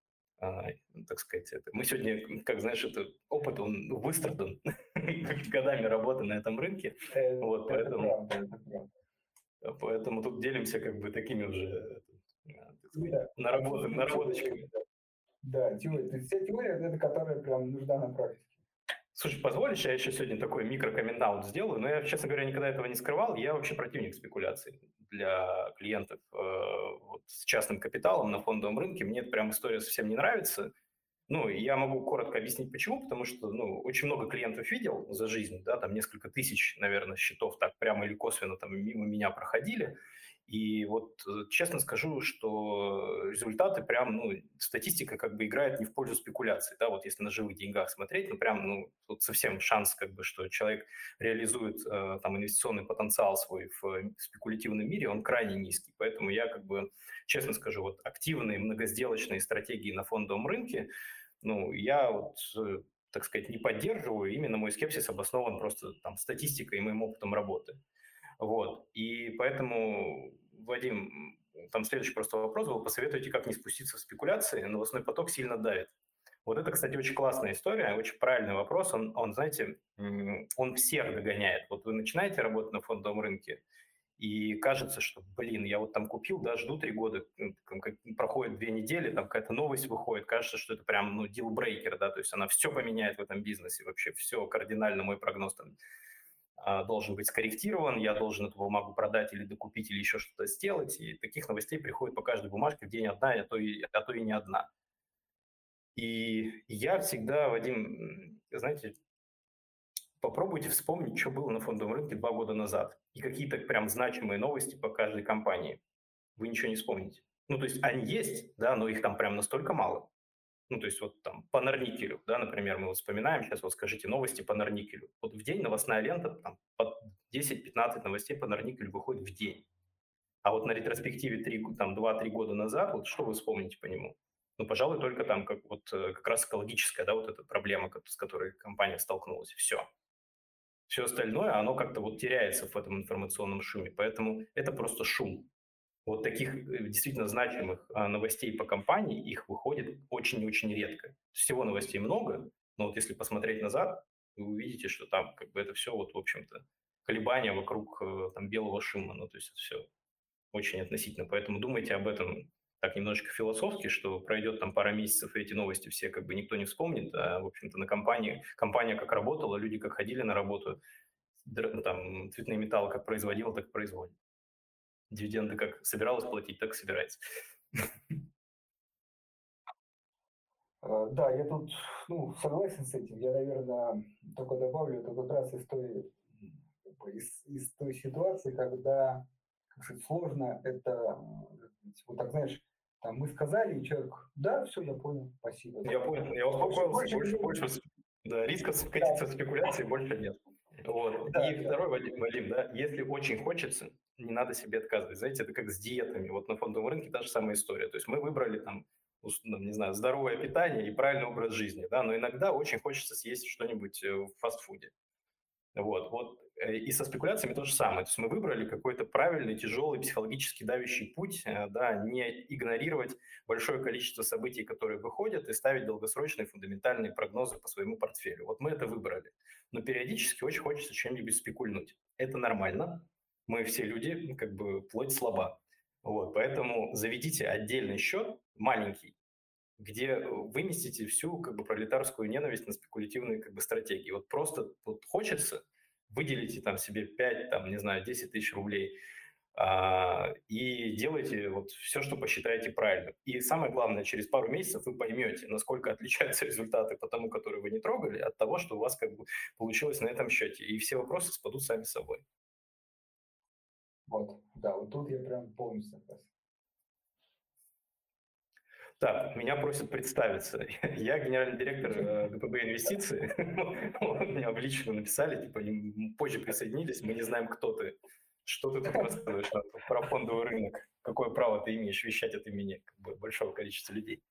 так сказать, это. мы сегодня, как знаешь, это опыт, он выстрадан (laughs) годами работы на этом рынке, э, вот, поэтому, поэтому тут делимся как бы такими уже сказать, наработочками. Да, теория. То есть вся теория, это которая прям нужна на практике. Слушай, позволишь, я еще сегодня такой микрокомментаут сделаю, но я, честно говоря, никогда этого не скрывал. Я вообще противник спекуляций для клиентов э, вот, с частным капиталом на фондовом рынке. Мне эта прям история совсем не нравится. Ну, я могу коротко объяснить, почему. Потому что, ну, очень много клиентов видел за жизнь, да, там несколько тысяч, наверное, счетов так прямо или косвенно там мимо меня проходили. И вот э, честно скажу, что результаты прям, ну, статистика как бы играет не в пользу спекуляции, да, вот если на живых деньгах смотреть, ну, прям, ну, тут совсем шанс как бы, что человек реализует э, там инвестиционный потенциал свой в э, спекулятивном мире, он крайне низкий, поэтому я как бы, честно скажу, вот активные многосделочные стратегии на фондовом рынке, ну, я вот э, так сказать, не поддерживаю, именно мой скепсис обоснован просто там статистикой и моим опытом работы. Вот. И поэтому, Вадим, там следующий просто вопрос был, посоветуйте, как не спуститься в спекуляции, новостной поток сильно давит. Вот это, кстати, очень классная история, очень правильный вопрос. Он, он, знаете, он всех догоняет. Вот вы начинаете работать на фондовом рынке, и кажется, что, блин, я вот там купил, да, жду три года, проходит две недели, там какая-то новость выходит, кажется, что это прям, ну, дилбрейкер, да, то есть она все поменяет в этом бизнесе, вообще все кардинально, мой прогноз там должен быть скорректирован, я должен эту бумагу продать или докупить, или еще что-то сделать. И таких новостей приходит по каждой бумажке в день одна, а то и, а то и не одна. И я всегда, Вадим, знаете, попробуйте вспомнить, что было на фондовом рынке два года назад и какие-то прям значимые новости по каждой компании. Вы ничего не вспомните. Ну, то есть они есть, да, но их там прям настолько мало. Ну, то есть вот там по Норникелю, да, например, мы вот вспоминаем сейчас, вот скажите новости по Норникелю. Вот в день новостная лента, там, по 10-15 новостей по Норникелю выходит в день. А вот на ретроспективе 3, там, 2-3 года назад, вот что вы вспомните по нему? Ну, пожалуй, только там как, вот, э, как раз экологическая, да, вот эта проблема, с которой компания столкнулась. Все. Все остальное, оно как-то вот теряется в этом информационном шуме. Поэтому это просто шум вот таких э, действительно значимых а, новостей по компании, их выходит очень-очень редко. Всего новостей много, но вот если посмотреть назад, вы увидите, что там как бы это все вот, в общем-то, колебания вокруг э, там белого шума, ну, то есть это все очень относительно. Поэтому думайте об этом так немножечко философски, что пройдет там пара месяцев, и эти новости все как бы никто не вспомнит, а, в общем-то, на компании, компания как работала, люди как ходили на работу, там, цветные металлы как производила, так и производит дивиденды как собиралась платить, так и собирается. А, да, я тут ну, согласен с этим. Я, наверное, только добавлю, это как раз из той, из, из той ситуации, когда как сказать, сложно это, вот так, знаешь, там мы сказали, и человек, да, все, я понял, спасибо. Я понял, я успокоился, больше, больше, больше да, риска скатиться да. в спекуляции больше нет. Вот. Да, и да. второй, Вадим, Вадим, да, если очень хочется, не надо себе отказывать. Знаете, это как с диетами. Вот на фондовом рынке та же самая история. То есть мы выбрали там, ну, не знаю, здоровое питание и правильный образ жизни, да, но иногда очень хочется съесть что-нибудь э, в фастфуде. Вот, вот. Э, и со спекуляциями то же самое. То есть мы выбрали какой-то правильный, тяжелый, психологически давящий путь, э, да, не игнорировать большое количество событий, которые выходят, и ставить долгосрочные фундаментальные прогнозы по своему портфелю. Вот мы это выбрали. Но периодически очень хочется чем-нибудь спекульнуть. Это нормально. Мы все люди, как бы плоть слаба. Вот, поэтому заведите отдельный счет, маленький, где выместите всю как бы пролетарскую ненависть на спекулятивные как бы стратегии. Вот просто вот хочется, выделите там себе 5, там, не знаю, 10 тысяч рублей а, и делайте вот все, что посчитаете правильным. И самое главное, через пару месяцев вы поймете, насколько отличаются результаты по тому, который вы не трогали, от того, что у вас как бы получилось на этом счете. И все вопросы спадут сами собой. Вот, да, вот тут я прям полностью согласен. Так, меня просят представиться. (laughs) Я генеральный директор э, (laughs) ГПБ инвестиции. (laughs) Меня в лично написали, типа, позже присоединились, мы не знаем, кто ты. Что ты тут рассказываешь про фондовый рынок? Какое право ты имеешь вещать от имени как бы, большого количества людей?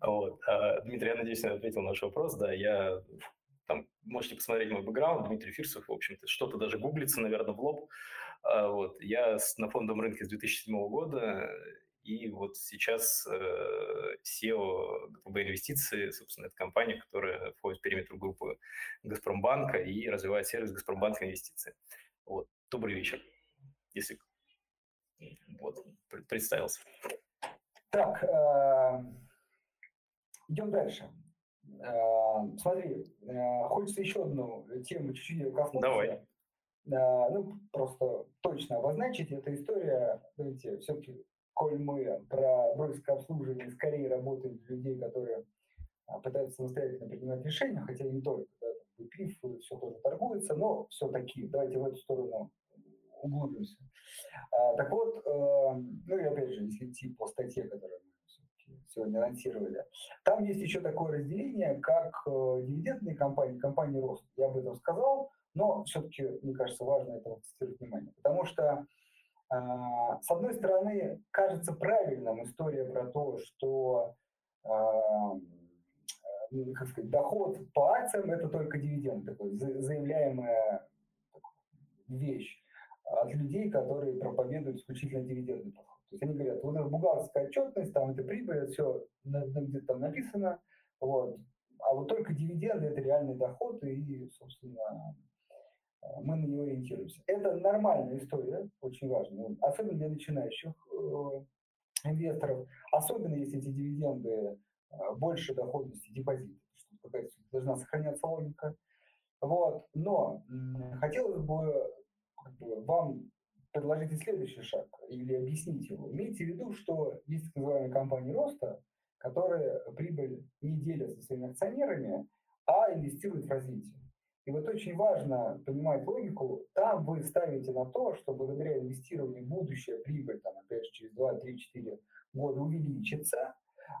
Вот. А, Дмитрий, я надеюсь, я ответил на ваш вопрос. Да, я там, можете посмотреть мой бэкграунд, Дмитрий Фирсов, в общем-то, что-то даже гуглится, наверное, в лоб. А, вот. Я на фондовом рынке с 2007 года, и вот сейчас э, SEO ГПБ инвестиции, собственно, это компания, которая входит в периметр группы Газпромбанка и развивает сервис Газпромбанка инвестиции. Вот. Добрый вечер, если вот, представился. Так, э, идем дальше. Э, смотри, э, хочется еще одну тему чуть-чуть коснуться. Давай. Ну, просто точно обозначить. Эта история, знаете, все-таки коль мы про брокерское обслуживание скорее работаем для людей, которые а, пытаются самостоятельно принимать решения, хотя не только, да, ПИФ, все тоже торгуется, но все-таки давайте в эту сторону углубимся. А, так вот, э, ну и опять же, если идти по статье, которую мы сегодня анонсировали, там есть еще такое разделение, как э, дивидендные компании, компании рост. Я об этом сказал, но все-таки, мне кажется, важно это акцентировать внимание, потому что а, с одной стороны, кажется правильным история про то, что а, как сказать, доход по акциям – это только дивиденд, такой заявляемая вещь от людей, которые проповедуют исключительно дивидендный подход. То есть они говорят, вот эта бухгалтерская отчетность, там это прибыль, все где-то там написано, вот. а вот только дивиденды – это реальный доход, и, собственно, мы на него ориентируемся. Это нормальная история, очень важная, особенно для начинающих э, инвесторов, особенно если эти дивиденды э, больше доходности депозита, что какая-то должна сохраняться логика. Вот. Но хотелось бы, вам предложить следующий шаг или объяснить его. Имейте в виду, что есть так называемые компании роста, которые прибыль не делят со своими акционерами, а инвестируют в развитие. И вот очень важно понимать логику. Там вы ставите на то, что благодаря инвестированию будущая прибыль, там, опять же, через 2, 3, 4 года увеличится.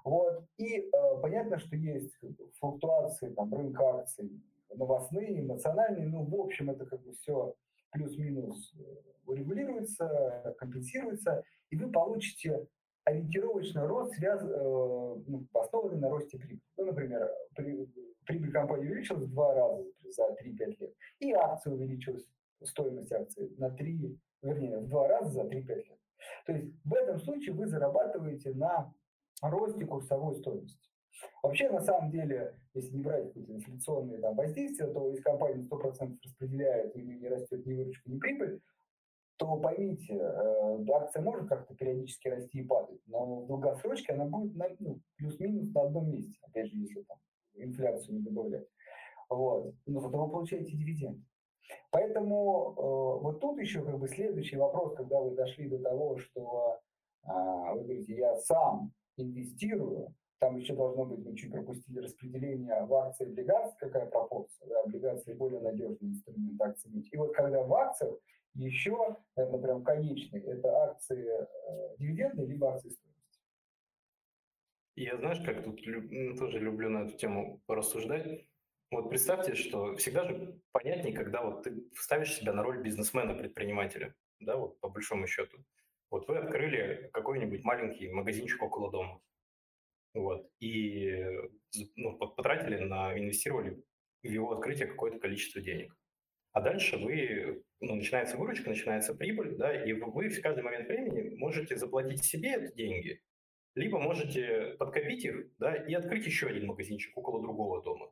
Вот. И э, понятно, что есть флуктуации там, рынка акций, новостные, эмоциональные. Ну, в общем, это как бы все плюс-минус э, урегулируется, компенсируется, и вы получите ориентировочно рост, связ, э, ну, основанный на росте прибыли. Ну, например, при, прибыль компании увеличилась в два раза за 3-5 лет, и акция увеличилась, стоимость акции на 3, вернее, в два раза за 3-5 лет. То есть в этом случае вы зарабатываете на росте курсовой стоимости. Вообще, на самом деле, если не брать какие-то инфляционные там, воздействия, то если компания 100% распределяет, и не растет ни выручка, ни прибыль, то поймите, э, акция может как-то периодически расти и падать, но в долгосрочке она будет на, ну, плюс-минус на одном месте, опять же, если там инфляцию не добавлять. Вот. Но зато вы получаете дивиденд. Поэтому э, вот тут еще как бы следующий вопрос, когда вы дошли до того, что э, вы говорите, я сам инвестирую, там еще должно быть, мы чуть пропустили распределение в акции и облигации, какая пропорция, да, облигации более надежный инструмент акции И вот когда в акциях еще, это прям конечный, это акции э, дивидендные, либо акции стоимости. Я знаешь, как тут тоже люблю на эту тему порассуждать. Вот представьте, что всегда же понятнее, когда вот ты ставишь себя на роль бизнесмена-предпринимателя, да, вот по большому счету. Вот вы открыли какой-нибудь маленький магазинчик около дома, вот, и ну, потратили на, инвестировали в его открытие какое-то количество денег. А дальше вы, ну, начинается выручка, начинается прибыль, да, и вы в каждый момент времени можете заплатить себе эти деньги, либо можете подкопить их, да, и открыть еще один магазинчик около другого дома.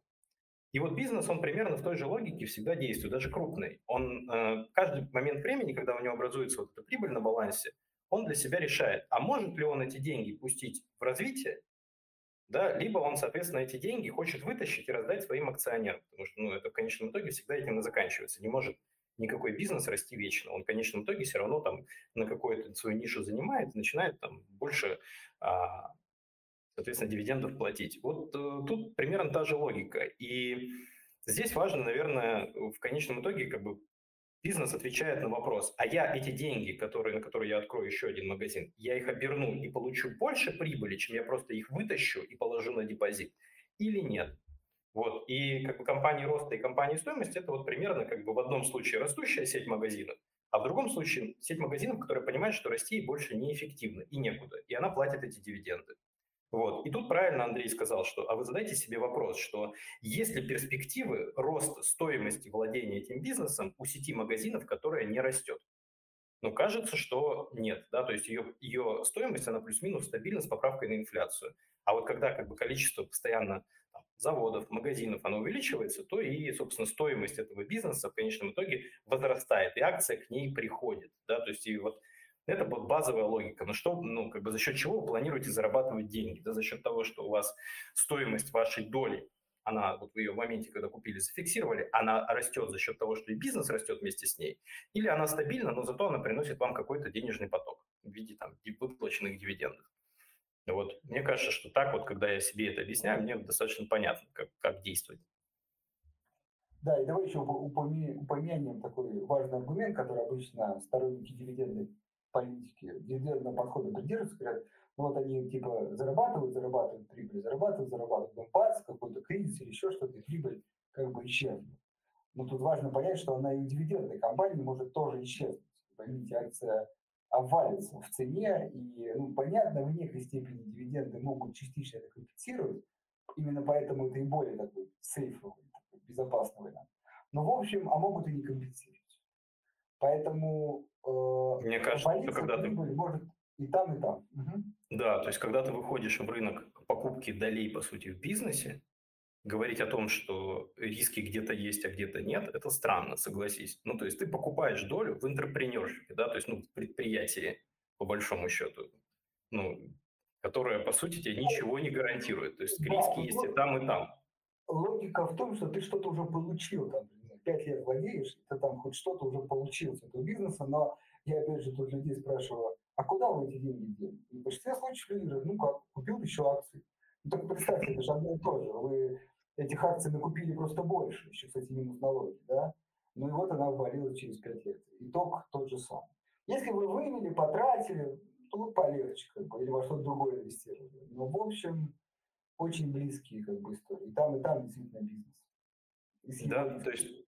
И вот бизнес, он примерно в той же логике всегда действует, даже крупный. Он э, каждый момент времени, когда у него образуется вот эта прибыль на балансе, он для себя решает, а может ли он эти деньги пустить в развитие, да, либо он, соответственно, эти деньги хочет вытащить и раздать своим акционерам, потому что, ну, это в конечном итоге всегда этим и заканчивается. Не может никакой бизнес расти вечно. Он в конечном итоге все равно там на какую-то свою нишу занимает, начинает там больше, а, соответственно, дивидендов платить. Вот э, тут примерно та же логика. И здесь важно, наверное, в конечном итоге как бы бизнес отвечает на вопрос, а я эти деньги, которые, на которые я открою еще один магазин, я их оберну и получу больше прибыли, чем я просто их вытащу и положу на депозит, или нет? Вот. И как бы компании роста и компании стоимости это вот примерно как бы в одном случае растущая сеть магазинов, а в другом случае сеть магазинов, которая понимает, что расти больше неэффективно и некуда, и она платит эти дивиденды. Вот. И тут правильно Андрей сказал, что, а вы задайте себе вопрос, что есть ли перспективы роста стоимости владения этим бизнесом у сети магазинов, которая не растет? Ну, кажется, что нет, да, то есть ее, ее стоимость, она плюс-минус стабильна с поправкой на инфляцию. А вот когда как бы количество постоянно там, заводов, магазинов, оно увеличивается, то и, собственно, стоимость этого бизнеса в конечном итоге возрастает, и акция к ней приходит, да, то есть и вот это вот базовая логика. Но что, ну, как бы за счет чего вы планируете зарабатывать деньги? Да, за счет того, что у вас стоимость вашей доли, она, вот вы ее в моменте, когда купили, зафиксировали, она растет за счет того, что и бизнес растет вместе с ней, или она стабильна, но зато она приносит вам какой-то денежный поток в виде там выплаченных дивидендов. Вот. Мне кажется, что так вот, когда я себе это объясняю, мне достаточно понятно, как, как действовать. Да, и давай еще упомянем такой важный аргумент, который обычно сторонники дивидендной политики, дивидендного подхода придерживаются, говорят, вот они типа зарабатывают, зарабатывают прибыль, зарабатывают, зарабатывают, потом бац, какой-то кризис или еще что-то, и прибыль как бы исчезнет. Но тут важно понять, что она и у дивидендной компании может тоже исчезнуть. Поймите, акция обвалится в цене, и, ну, понятно, в некой степени дивиденды могут частично это компенсировать, именно поэтому это и более такой сейфовый, такой безопасный вариант. Но, в общем, а могут и не компенсировать. Поэтому э, Мне кажется, что когда ты... может и там, и там. Угу. Да, то есть когда ты выходишь в рынок покупки долей, по сути, в бизнесе, говорить о том, что риски где-то есть, а где-то нет, это странно, согласись. Ну, то есть ты покупаешь долю в интерпренершипе, да, то есть, ну, в предприятии, по большому счету, ну, которое, по сути, тебе ничего не гарантирует. То есть риски да, есть и там, и там. Логика в том, что ты что-то уже получил, там, пять лет владеешь, ты там хоть что-то уже получил с этого бизнеса, но я опять же тут людей спрашиваю, а куда вы эти деньги дели? И в большинстве случаев люди говорят, ну как, купил еще акции. Ну, так представьте, это же одно и то же. Вы этих акций накупили просто больше, еще, кстати, минус налоги, да? Ну и вот она обвалилась через 5 лет. Итог тот же самый. Если вы вывели, потратили, то вот полегче, как бы, или во что-то другое инвестировали. Но, в общем, очень близкие как бы истории. И там, и там действительно бизнес. да, то есть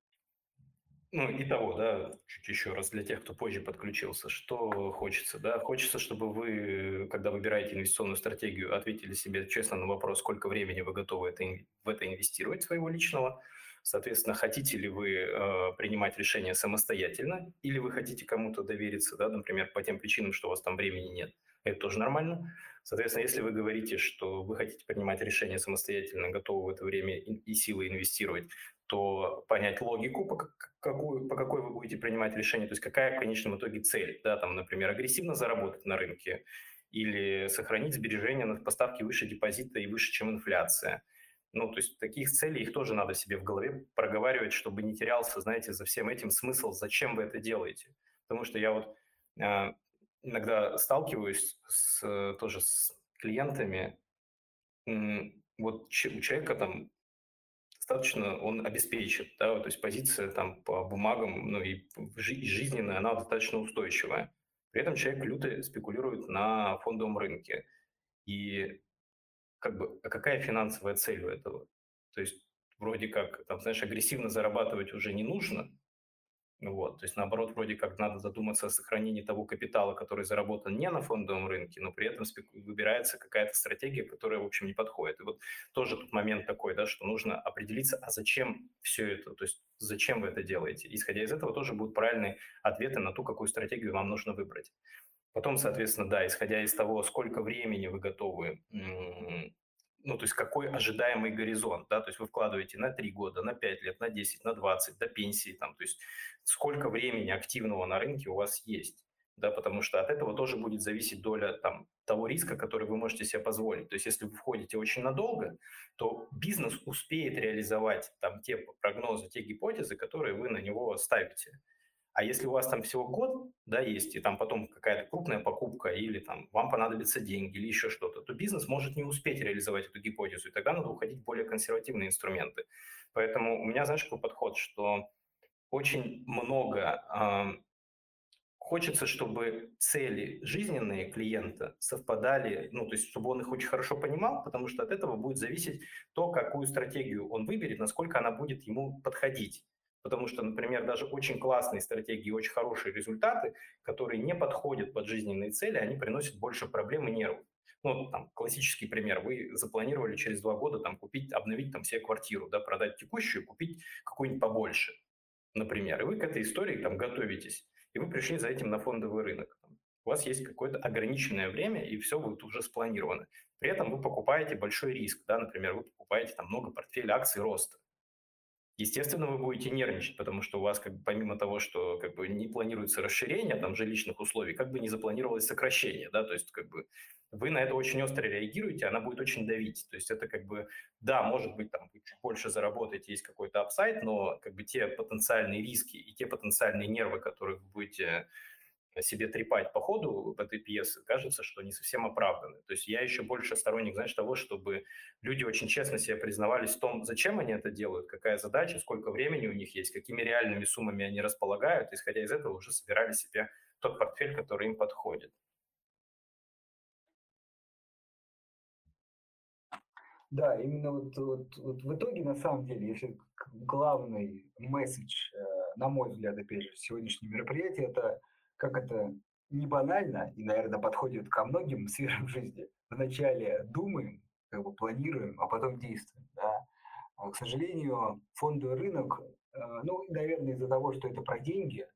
ну, и того, да, чуть еще раз для тех, кто позже подключился, что хочется, да, хочется, чтобы вы, когда выбираете инвестиционную стратегию, ответили себе честно на вопрос, сколько времени вы готовы это, в это инвестировать своего личного, соответственно, хотите ли вы э, принимать решения самостоятельно, или вы хотите кому-то довериться, да, например, по тем причинам, что у вас там времени нет, это тоже нормально. Соответственно, если вы говорите, что вы хотите принимать решения самостоятельно, готовы в это время и силы инвестировать, то понять логику, по, какую, по какой вы будете принимать решение, то есть какая в конечном итоге цель, да, там, например, агрессивно заработать на рынке или сохранить сбережения на поставке выше депозита и выше, чем инфляция. Ну, то есть таких целей их тоже надо себе в голове проговаривать, чтобы не терялся, знаете, за всем этим смысл, зачем вы это делаете. Потому что я вот э, иногда сталкиваюсь с, тоже с клиентами, вот у человека там достаточно он обеспечит, да, то есть позиция там по бумагам, ну и жизненная, она достаточно устойчивая. При этом человек люто спекулирует на фондовом рынке. И как бы, а какая финансовая цель у этого? То есть вроде как, там, знаешь, агрессивно зарабатывать уже не нужно, вот, то есть, наоборот, вроде как надо задуматься о сохранении того капитала, который заработан не на фондовом рынке, но при этом выбирается какая-то стратегия, которая, в общем, не подходит. И вот тоже тут момент такой, да, что нужно определиться, а зачем все это, то есть зачем вы это делаете. Исходя из этого тоже будут правильные ответы на ту, какую стратегию вам нужно выбрать. Потом, соответственно, да, исходя из того, сколько времени вы готовы ну, то есть какой ожидаемый горизонт, да, то есть вы вкладываете на 3 года, на 5 лет, на 10, на 20, до пенсии, там, то есть сколько времени активного на рынке у вас есть, да, потому что от этого тоже будет зависеть доля там, того риска, который вы можете себе позволить. То есть если вы входите очень надолго, то бизнес успеет реализовать там те прогнозы, те гипотезы, которые вы на него ставите. А если у вас там всего год, да, есть, и там потом какая-то крупная покупка, или там вам понадобятся деньги, или еще что-то, то бизнес может не успеть реализовать эту гипотезу, и тогда надо уходить в более консервативные инструменты. Поэтому у меня, знаешь, какой подход, что очень много э, хочется, чтобы цели жизненные клиента совпадали, ну, то есть, чтобы он их очень хорошо понимал, потому что от этого будет зависеть то, какую стратегию он выберет, насколько она будет ему подходить. Потому что, например, даже очень классные стратегии, очень хорошие результаты, которые не подходят под жизненные цели, они приносят больше проблем и нервов. Ну, там, классический пример. Вы запланировали через два года там, купить, обновить там себе квартиру, да, продать текущую, купить какую-нибудь побольше, например. И вы к этой истории там готовитесь. И вы пришли за этим на фондовый рынок. У вас есть какое-то ограниченное время, и все будет уже спланировано. При этом вы покупаете большой риск. Да, например, вы покупаете там много портфелей акций роста. Естественно, вы будете нервничать, потому что у вас, как бы, помимо того, что как бы не планируется расширение там жилищных условий, как бы не запланировалось сокращение, да, то есть как бы вы на это очень остро реагируете, она будет очень давить. То есть это как бы, да, может быть, там чуть больше заработаете, есть какой-то апсайт, но как бы те потенциальные риски и те потенциальные нервы, которые вы будете себе трепать по ходу этой пьесы, кажется, что не совсем оправданы. То есть я еще больше сторонник, знаешь, того, чтобы люди очень честно себе признавались в том, зачем они это делают, какая задача, сколько времени у них есть, какими реальными суммами они располагают, исходя из этого уже собирали себе тот портфель, который им подходит. Да, именно вот, вот, вот в итоге, на самом деле, если главный месседж, э, на мой взгляд, опять же, сегодняшнего мероприятия, это как это не банально и, наверное, подходит ко многим (laughs) сферам жизни. Вначале думаем, как бы планируем, а потом действуем. Да? А, к сожалению, фондовый рынок, э, ну, наверное, из-за того, что это про деньги,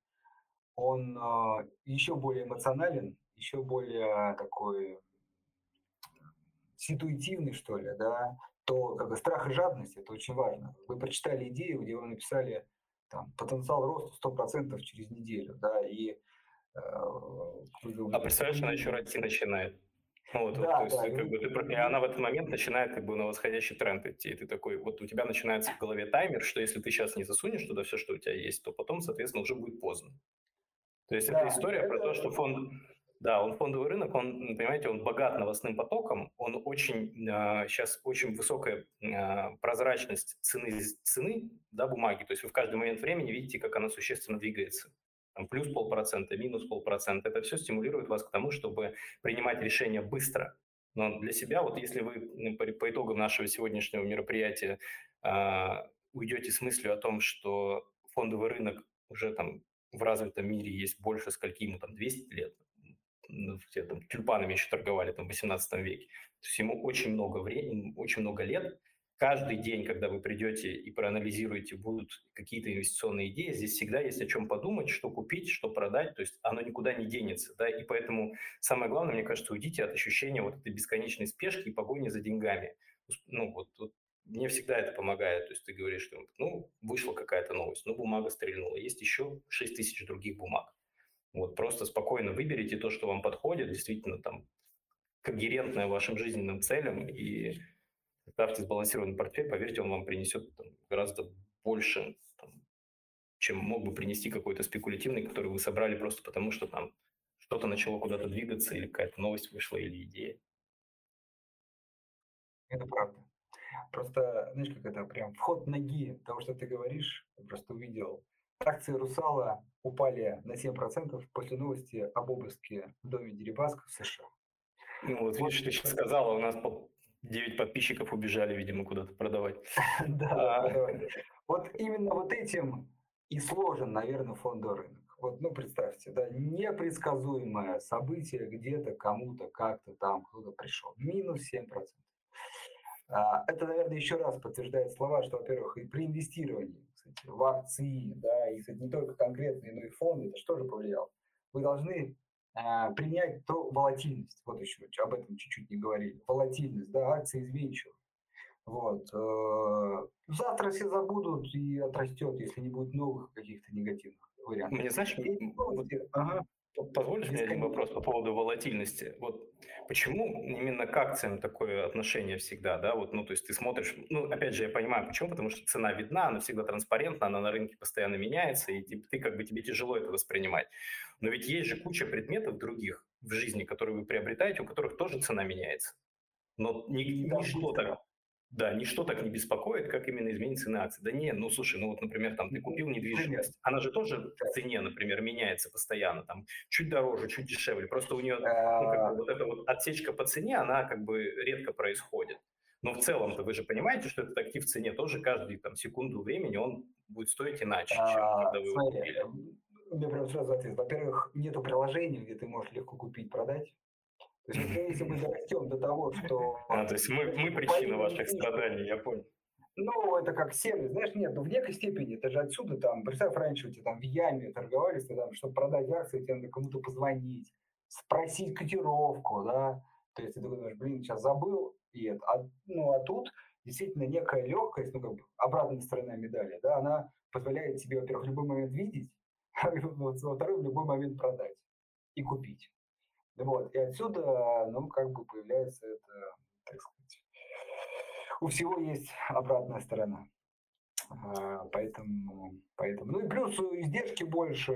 он э, еще более эмоционален, еще более такой ситуативный, что ли, да, то как бы страх и жадность – это очень важно. Вы прочитали идею, где вы написали там, потенциал роста 100% через неделю, да, и а представляешь, она еще расти начинает. Вот, да, вот, то есть, да, как бы, ты, и она в этот момент начинает как бы на восходящий тренд идти. И ты такой, вот у тебя начинается в голове таймер, что если ты сейчас не засунешь туда все, что у тебя есть, то потом, соответственно, уже будет поздно. То есть да, это история это... про то, что фонд, Да, он фондовый рынок, он, понимаете, он богат новостным потоком, он очень, э, сейчас очень высокая э, прозрачность цены, цены да, бумаги, то есть вы в каждый момент времени видите, как она существенно двигается. Там плюс полпроцента, минус полпроцента. Это все стимулирует вас к тому, чтобы принимать решения быстро. Но для себя, вот если вы по, итогам нашего сегодняшнего мероприятия э, уйдете с мыслью о том, что фондовый рынок уже там в развитом мире есть больше скольки ему там 200 лет, все там тюльпанами еще торговали там в 18 веке. То есть ему очень много времени, очень много лет. Каждый день, когда вы придете и проанализируете, будут какие-то инвестиционные идеи, здесь всегда есть о чем подумать, что купить, что продать, то есть оно никуда не денется, да, и поэтому самое главное, мне кажется, уйдите от ощущения вот этой бесконечной спешки и погони за деньгами. Ну, вот, вот мне всегда это помогает. То есть ты говоришь, что ну, вышла какая-то новость, ну, бумага стрельнула. Есть еще 6 тысяч других бумаг. Вот просто спокойно выберите то, что вам подходит, действительно там когерентное вашим жизненным целям и ставьте сбалансированный портфель, поверьте, он вам принесет там, гораздо больше, там, чем мог бы принести какой-то спекулятивный, который вы собрали просто потому, что там что-то начало куда-то двигаться или какая-то новость вышла или идея. Это правда. Просто, знаешь, как это прям вход ноги того, что ты говоришь, я просто увидел Акции «Русала» упали на 7% после новости об обыске в доме Дерибаска в США. Ну вот, видишь, ты сейчас сказала, у нас 9 подписчиков убежали, видимо, куда-то продавать. (laughs) Да, а. Вот именно вот этим и сложен, наверное, фондовый рынок. Вот, ну, представьте, да, непредсказуемое событие где-то, кому-то, как-то там, кто-то пришел. Минус 7%. А, это, наверное, еще раз подтверждает слова, что, во-первых, и при инвестировании кстати, в акции, да, и, кстати, не только конкретные, но и фонды, это что же повлияло? Вы должны э, принять то волатильность, вот еще об этом чуть-чуть не говорили, волатильность, да, акции изменчивы. Вот. Э, завтра все забудут и отрастет, если не будет новых каких-то негативных вариантов. Мне знаешь, ага. Позволишь мне один вопрос по поводу волатильности? Вот почему именно к акциям такое отношение всегда, да? Вот, ну, то есть ты смотришь, ну, опять же, я понимаю, почему, потому что цена видна, она всегда транспарентна, она на рынке постоянно меняется, и ты, ты как бы тебе тяжело это воспринимать. Но ведь есть же куча предметов других в жизни, которые вы приобретаете, у которых тоже цена меняется. Но ни, ничто так, да, ничто так не беспокоит, как именно изменить цены акций. Да не, ну слушай, ну вот, например, там ты купил недвижимость, она же тоже в цене, например, меняется постоянно, там чуть дороже, чуть дешевле. Просто у нее ну, как бы, вот эта вот отсечка по цене, она как бы редко происходит. Но в целом-то вы же понимаете, что этот актив в цене тоже каждую там, секунду времени он будет стоить иначе, чем а, когда вы его купили. У меня прям сразу ответ. Во-первых, нету приложения, где ты можешь легко купить, продать. То есть, если мы дорастем до того, что... А, то есть мы, мы причина ваших страданий, я понял. Ну, это как сервис, знаешь, нет, ну в некой степени, это же отсюда там, представь, раньше у тебя там в Яме торговались, там, чтобы продать акции, тебе надо кому-то позвонить, спросить котировку, да, то есть ты думаешь, блин, сейчас забыл, и это, а, ну, а тут действительно некая легкость, ну, как бы обратная сторона медали, да, она позволяет тебе, во-первых, в любой момент видеть, а (laughs) во-вторых, в любой момент продать и купить. Вот. И отсюда, ну, как бы появляется это, так сказать, у всего есть обратная сторона. А, поэтому, поэтому, ну и плюс издержки больше,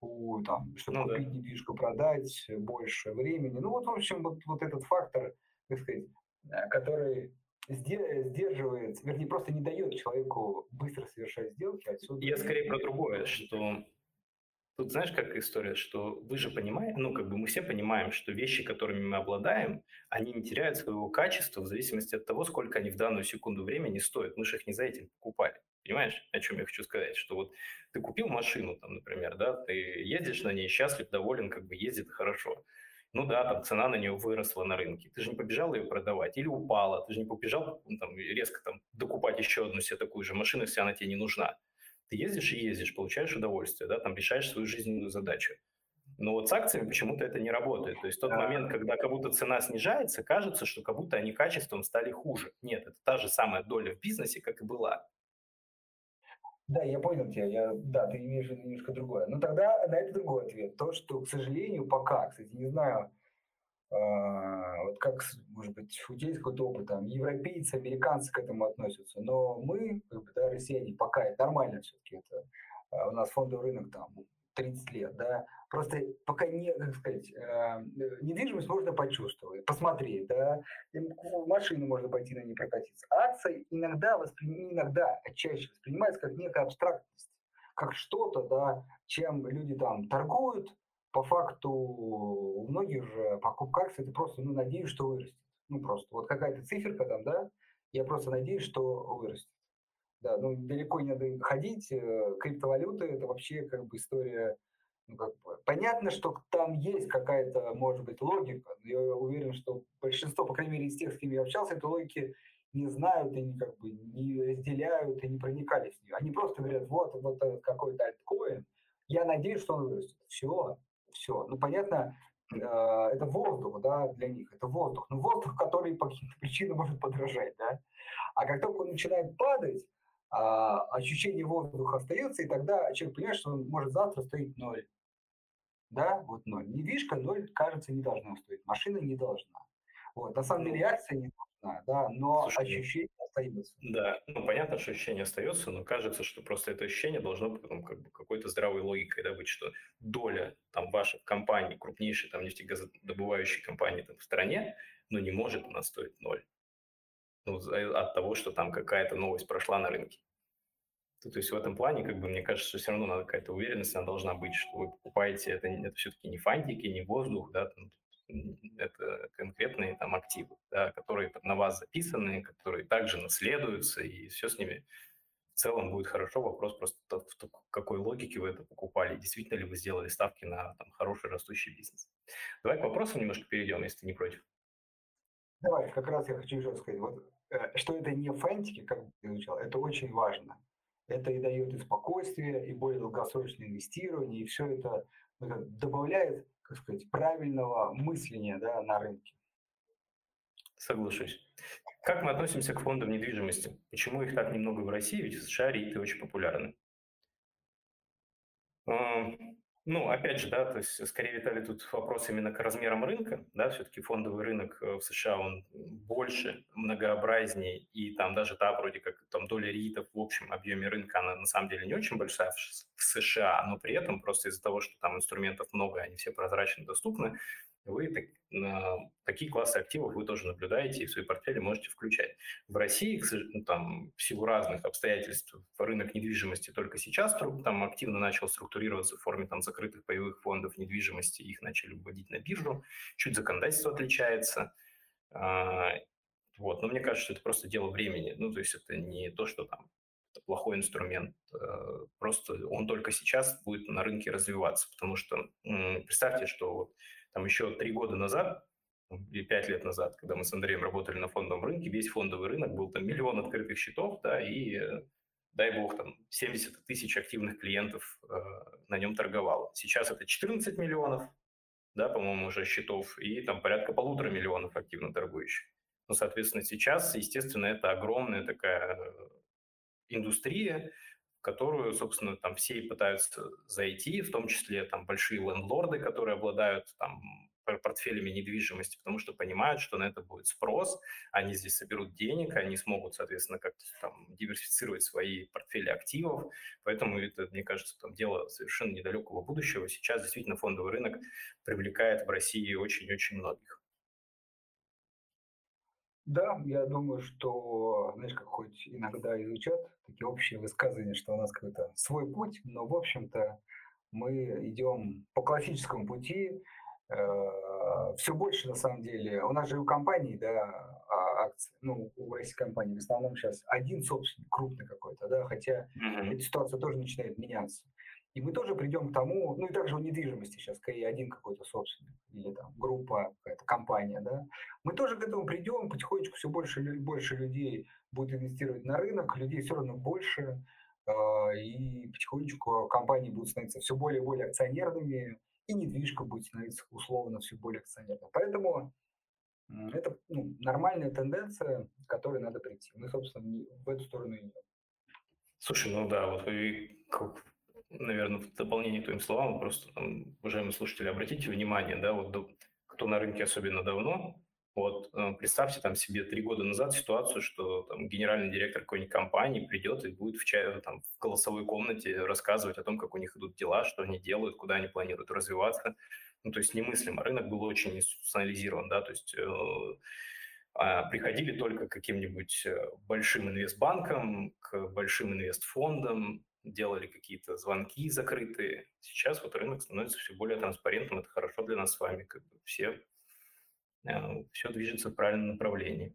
у, там, чтобы ну, купить да. недвижку, продать, больше времени. Ну вот, в общем, вот, вот этот фактор, так сказать, э, который сдерживает, вернее, просто не дает человеку быстро совершать сделки. Отсюда Я скорее про другое, что Тут знаешь, как история, что вы же понимаете, ну, как бы мы все понимаем, что вещи, которыми мы обладаем, они не теряют своего качества в зависимости от того, сколько они в данную секунду времени стоят. Мы же их не за этим покупали. Понимаешь, о чем я хочу сказать? Что вот ты купил машину, там, например, да, ты ездишь на ней, счастлив, доволен, как бы ездит хорошо. Ну да, там цена на нее выросла на рынке. Ты же не побежал ее продавать или упала. Ты же не побежал ну, там, резко там, докупать еще одну себе такую же машину, если она тебе не нужна. Ты ездишь и ездишь, получаешь удовольствие, да, там решаешь свою жизненную задачу. Но вот с акциями почему-то это не работает. То есть тот момент, когда как будто цена снижается, кажется, что как будто они качеством стали хуже. Нет, это та же самая доля в бизнесе, как и была. Да, я понял тебя. Я, да, ты имеешь в виду немножко другое. Но тогда на это другой ответ. То, что, к сожалению, пока, кстати, не знаю, вот как, может быть, у тебя есть какой-то опыт, там, европейцы, американцы к этому относятся, но мы, как бы, да, россияне, пока это нормально все-таки, это, а, у нас фондовый рынок там 30 лет, да, просто пока не, как сказать, э, недвижимость можно почувствовать, посмотреть, да, машину можно пойти на ней прокатиться. Акции иногда, воспри... иногда, а чаще воспринимается как некая абстрактность, как что-то, да, чем люди там торгуют, по факту у многих же покупка акций, это просто, ну, надеюсь, что вырастет. Ну, просто вот какая-то циферка там, да, я просто надеюсь, что вырастет. Да, ну, далеко не надо ходить. Э, криптовалюты – это вообще как бы история ну, как бы, понятно, что там есть какая-то, может быть, логика. Я уверен, что большинство, по крайней мере, из тех, с кем я общался, этой логики не знают и не, как бы, не разделяют и не проникались в нее. Они просто говорят, вот, вот какой-то альткоин, я надеюсь, что он вырастет. Все, все. Ну, понятно, э, это воздух, да, для них, это воздух. Но воздух, который по каким-то причинам может подражать, да. А как только он начинает падать, а, ощущение воздуха остается, и тогда человек понимает, что он может завтра стоить ноль да, вот ноль. Недвижка ноль, кажется, не должна стоить, машина не должна. Вот, на самом деле реакция не должна, да, но Слушай, ну ощущение остается. Да, ну понятно, что ощущение остается, но кажется, что просто это ощущение должно потом как бы какой-то здравой логикой да, быть, что доля там вашей компании, крупнейшей там нефтегазодобывающей компании там, в стране, ну не может она стоить ноль. Ну, от того, что там какая-то новость прошла на рынке. То, то есть в этом плане, как бы, мне кажется, что все равно надо какая-то уверенность, она должна быть, что вы покупаете, это, это все-таки не фантики, не воздух, да, там, это конкретные там активы, да, которые на вас записаны, которые также наследуются, и все с ними в целом будет хорошо. Вопрос просто в какой логике вы это покупали, действительно ли вы сделали ставки на там, хороший растущий бизнес. Давай к вопросам немножко перейдем, если ты не против. Давай, как раз я хочу еще сказать, вот, э, что это не фантики, как ты изучал, это очень важно. Это и дает и спокойствие, и более долгосрочное инвестирование, и все это, это добавляет, как сказать, правильного мышления да, на рынке. Соглашусь. Как мы относимся к фондам недвижимости? Почему их так немного в России? Ведь в США рииты очень популярны. Ну, опять же, да, то есть скорее, Виталий, тут вопрос именно к размерам рынка, да, все-таки фондовый рынок э, в США, он больше, многообразнее, и там даже та вроде как там доля ритов в общем объеме рынка, она на самом деле не очень большая в США, но при этом просто из-за того, что там инструментов много, они все прозрачно доступны, вы так, э, такие классы активов вы тоже наблюдаете и в свои портфели можете включать. В России, ну, там, в силу разных обстоятельств, рынок недвижимости только сейчас там активно начал структурироваться в форме там, закрытых паевых фондов недвижимости, их начали вводить на биржу, чуть законодательство отличается. А, вот. Но мне кажется, что это просто дело времени. Ну, то есть это не то, что там плохой инструмент. Э, просто он только сейчас будет на рынке развиваться, потому что представьте, что вот там еще три года назад или пять лет назад, когда мы с Андреем работали на фондовом рынке, весь фондовый рынок был там миллион открытых счетов, да, и э, дай бог, там 70 тысяч активных клиентов э, на нем торговало. Сейчас это 14 миллионов, да, по-моему, уже счетов, и там порядка полутора миллионов активно торгующих. Ну, соответственно, сейчас, естественно, это огромная такая э, индустрия, которую, собственно, там все пытаются зайти, в том числе там большие лендлорды, которые обладают там портфелями недвижимости, потому что понимают, что на это будет спрос, они здесь соберут денег, они смогут, соответственно, как-то там диверсифицировать свои портфели активов, поэтому это, мне кажется, там дело совершенно недалекого будущего. Сейчас действительно фондовый рынок привлекает в России очень-очень многих. Да, я думаю, что, знаешь, как хоть иногда изучат такие общие высказывания, что у нас какой-то свой путь, но, в общем-то, мы идем по классическому пути. Э, Все больше, на самом деле, у нас же у компаний, да, а, акции, ну, у российской компании в основном сейчас один собственник, крупный какой-то, да, хотя mm-hmm. эта ситуация тоже начинает меняться. И мы тоже придем к тому, ну и также у недвижимости сейчас скорее один какой-то собственник или там группа, какая-то компания, да. Мы тоже к этому придем, потихонечку все больше и больше людей будет инвестировать на рынок, людей все равно больше, э, и потихонечку компании будут становиться все более и более акционерными, и недвижка будет становиться условно все более акционерной. Поэтому это ну, нормальная тенденция, к которой надо прийти. Мы, собственно, в эту сторону идем. Слушай, ну да, вот наверное, в дополнение к твоим словам, просто, там, уважаемые слушатели, обратите внимание, да, вот кто на рынке особенно давно, Вот э, представьте там себе три года назад ситуацию, что там генеральный директор какой-нибудь компании придет и будет в, чай, там, в голосовой комнате рассказывать о том, как у них идут дела, что они делают, куда они планируют развиваться. Ну, то есть немыслимо. Рынок был очень институционализирован, да, то есть э, а, приходили только к каким-нибудь э, большим инвестбанкам, к большим инвестфондам, делали какие-то звонки закрытые. Сейчас вот рынок становится все более транспарентным, это хорошо для нас с вами, как бы все Э, все движется в правильном направлении.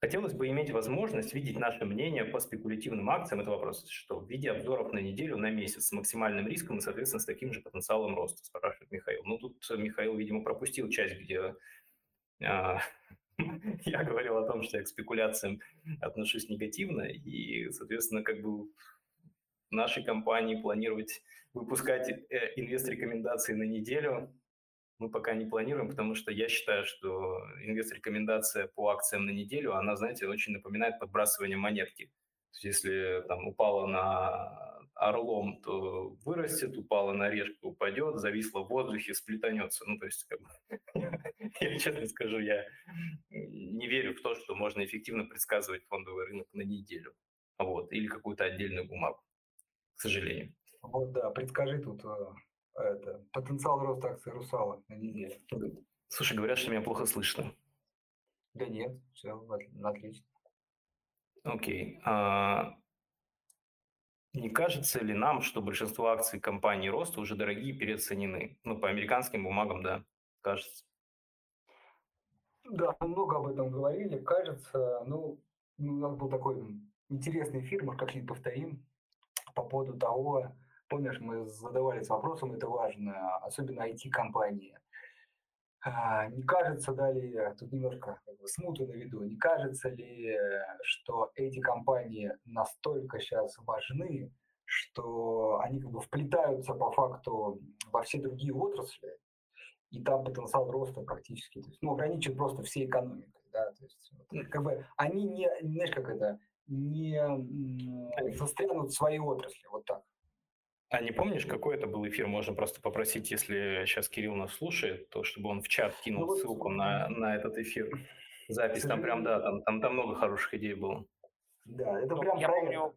Хотелось бы иметь возможность видеть наше мнение по спекулятивным акциям. Это вопрос, что в виде обзоров на неделю, на месяц с максимальным риском и, соответственно, с таким же потенциалом роста, спрашивает Михаил. Ну, тут Михаил, видимо, пропустил часть, где а, (laughs) я говорил о том, что я к спекуляциям отношусь негативно, и, соответственно, как бы нашей компании планировать выпускать э, инвест-рекомендации на неделю мы пока не планируем, потому что я считаю, что инвест-рекомендация по акциям на неделю, она, знаете, очень напоминает подбрасывание монетки. То есть если там упала на орлом, то вырастет, упала на решку, упадет, зависла в воздухе, сплетанется. Ну, то есть, как бы, (laughs) я честно скажу, я не верю в то, что можно эффективно предсказывать фондовый рынок на неделю. Вот, или какую-то отдельную бумагу, к сожалению. Вот да, предскажи тут э, это, потенциал роста акций Русала на неделю. Слушай, говорят, что меня плохо слышно. Да нет, все отлично. Окей. А, не кажется ли нам, что большинство акций компании роста уже дорогие и переоценены? Ну, по американским бумагам, да, кажется. Да, много об этом говорили. Кажется, ну, у нас был такой интересный эфир, мы как-нибудь повторим, по поводу того, Помнишь, мы задавались вопросом, это важно, особенно IT-компании. А, не кажется ли, тут немножко смута на виду, не кажется ли, что эти компании настолько сейчас важны, что они как бы вплетаются по факту во все другие отрасли, и там потенциал роста практически, то есть, ну, ограничен просто всей экономикой, да, то есть, как бы они не, знаешь, как это, не застрянут в своей отрасли, вот так. А не помнишь, какой это был эфир? Можно просто попросить, если сейчас Кирилл нас слушает, то чтобы он в чат кинул ну, ссылку на, на этот эфир. Запись там прям, да, там, там, там много хороших идей было. Да, это ну, прям я помню,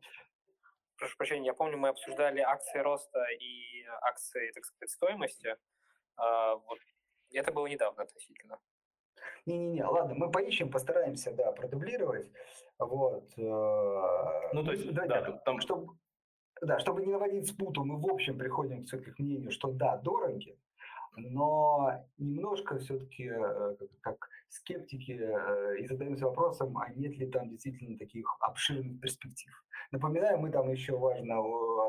прошу прощения, я помню, мы обсуждали акции роста и акции, так сказать, стоимости. А, вот. Это было недавно относительно. Не-не-не, ладно, мы поищем, постараемся, да, продублировать. Вот. Э, ну, то есть, да, да там... Чтобы, да, чтобы не наводить спуту, мы в общем приходим все-таки к мнению, что да, дороги, но немножко все-таки э, как скептики э, и задаемся вопросом, а нет ли там действительно таких обширных перспектив. Напоминаю, мы там еще важно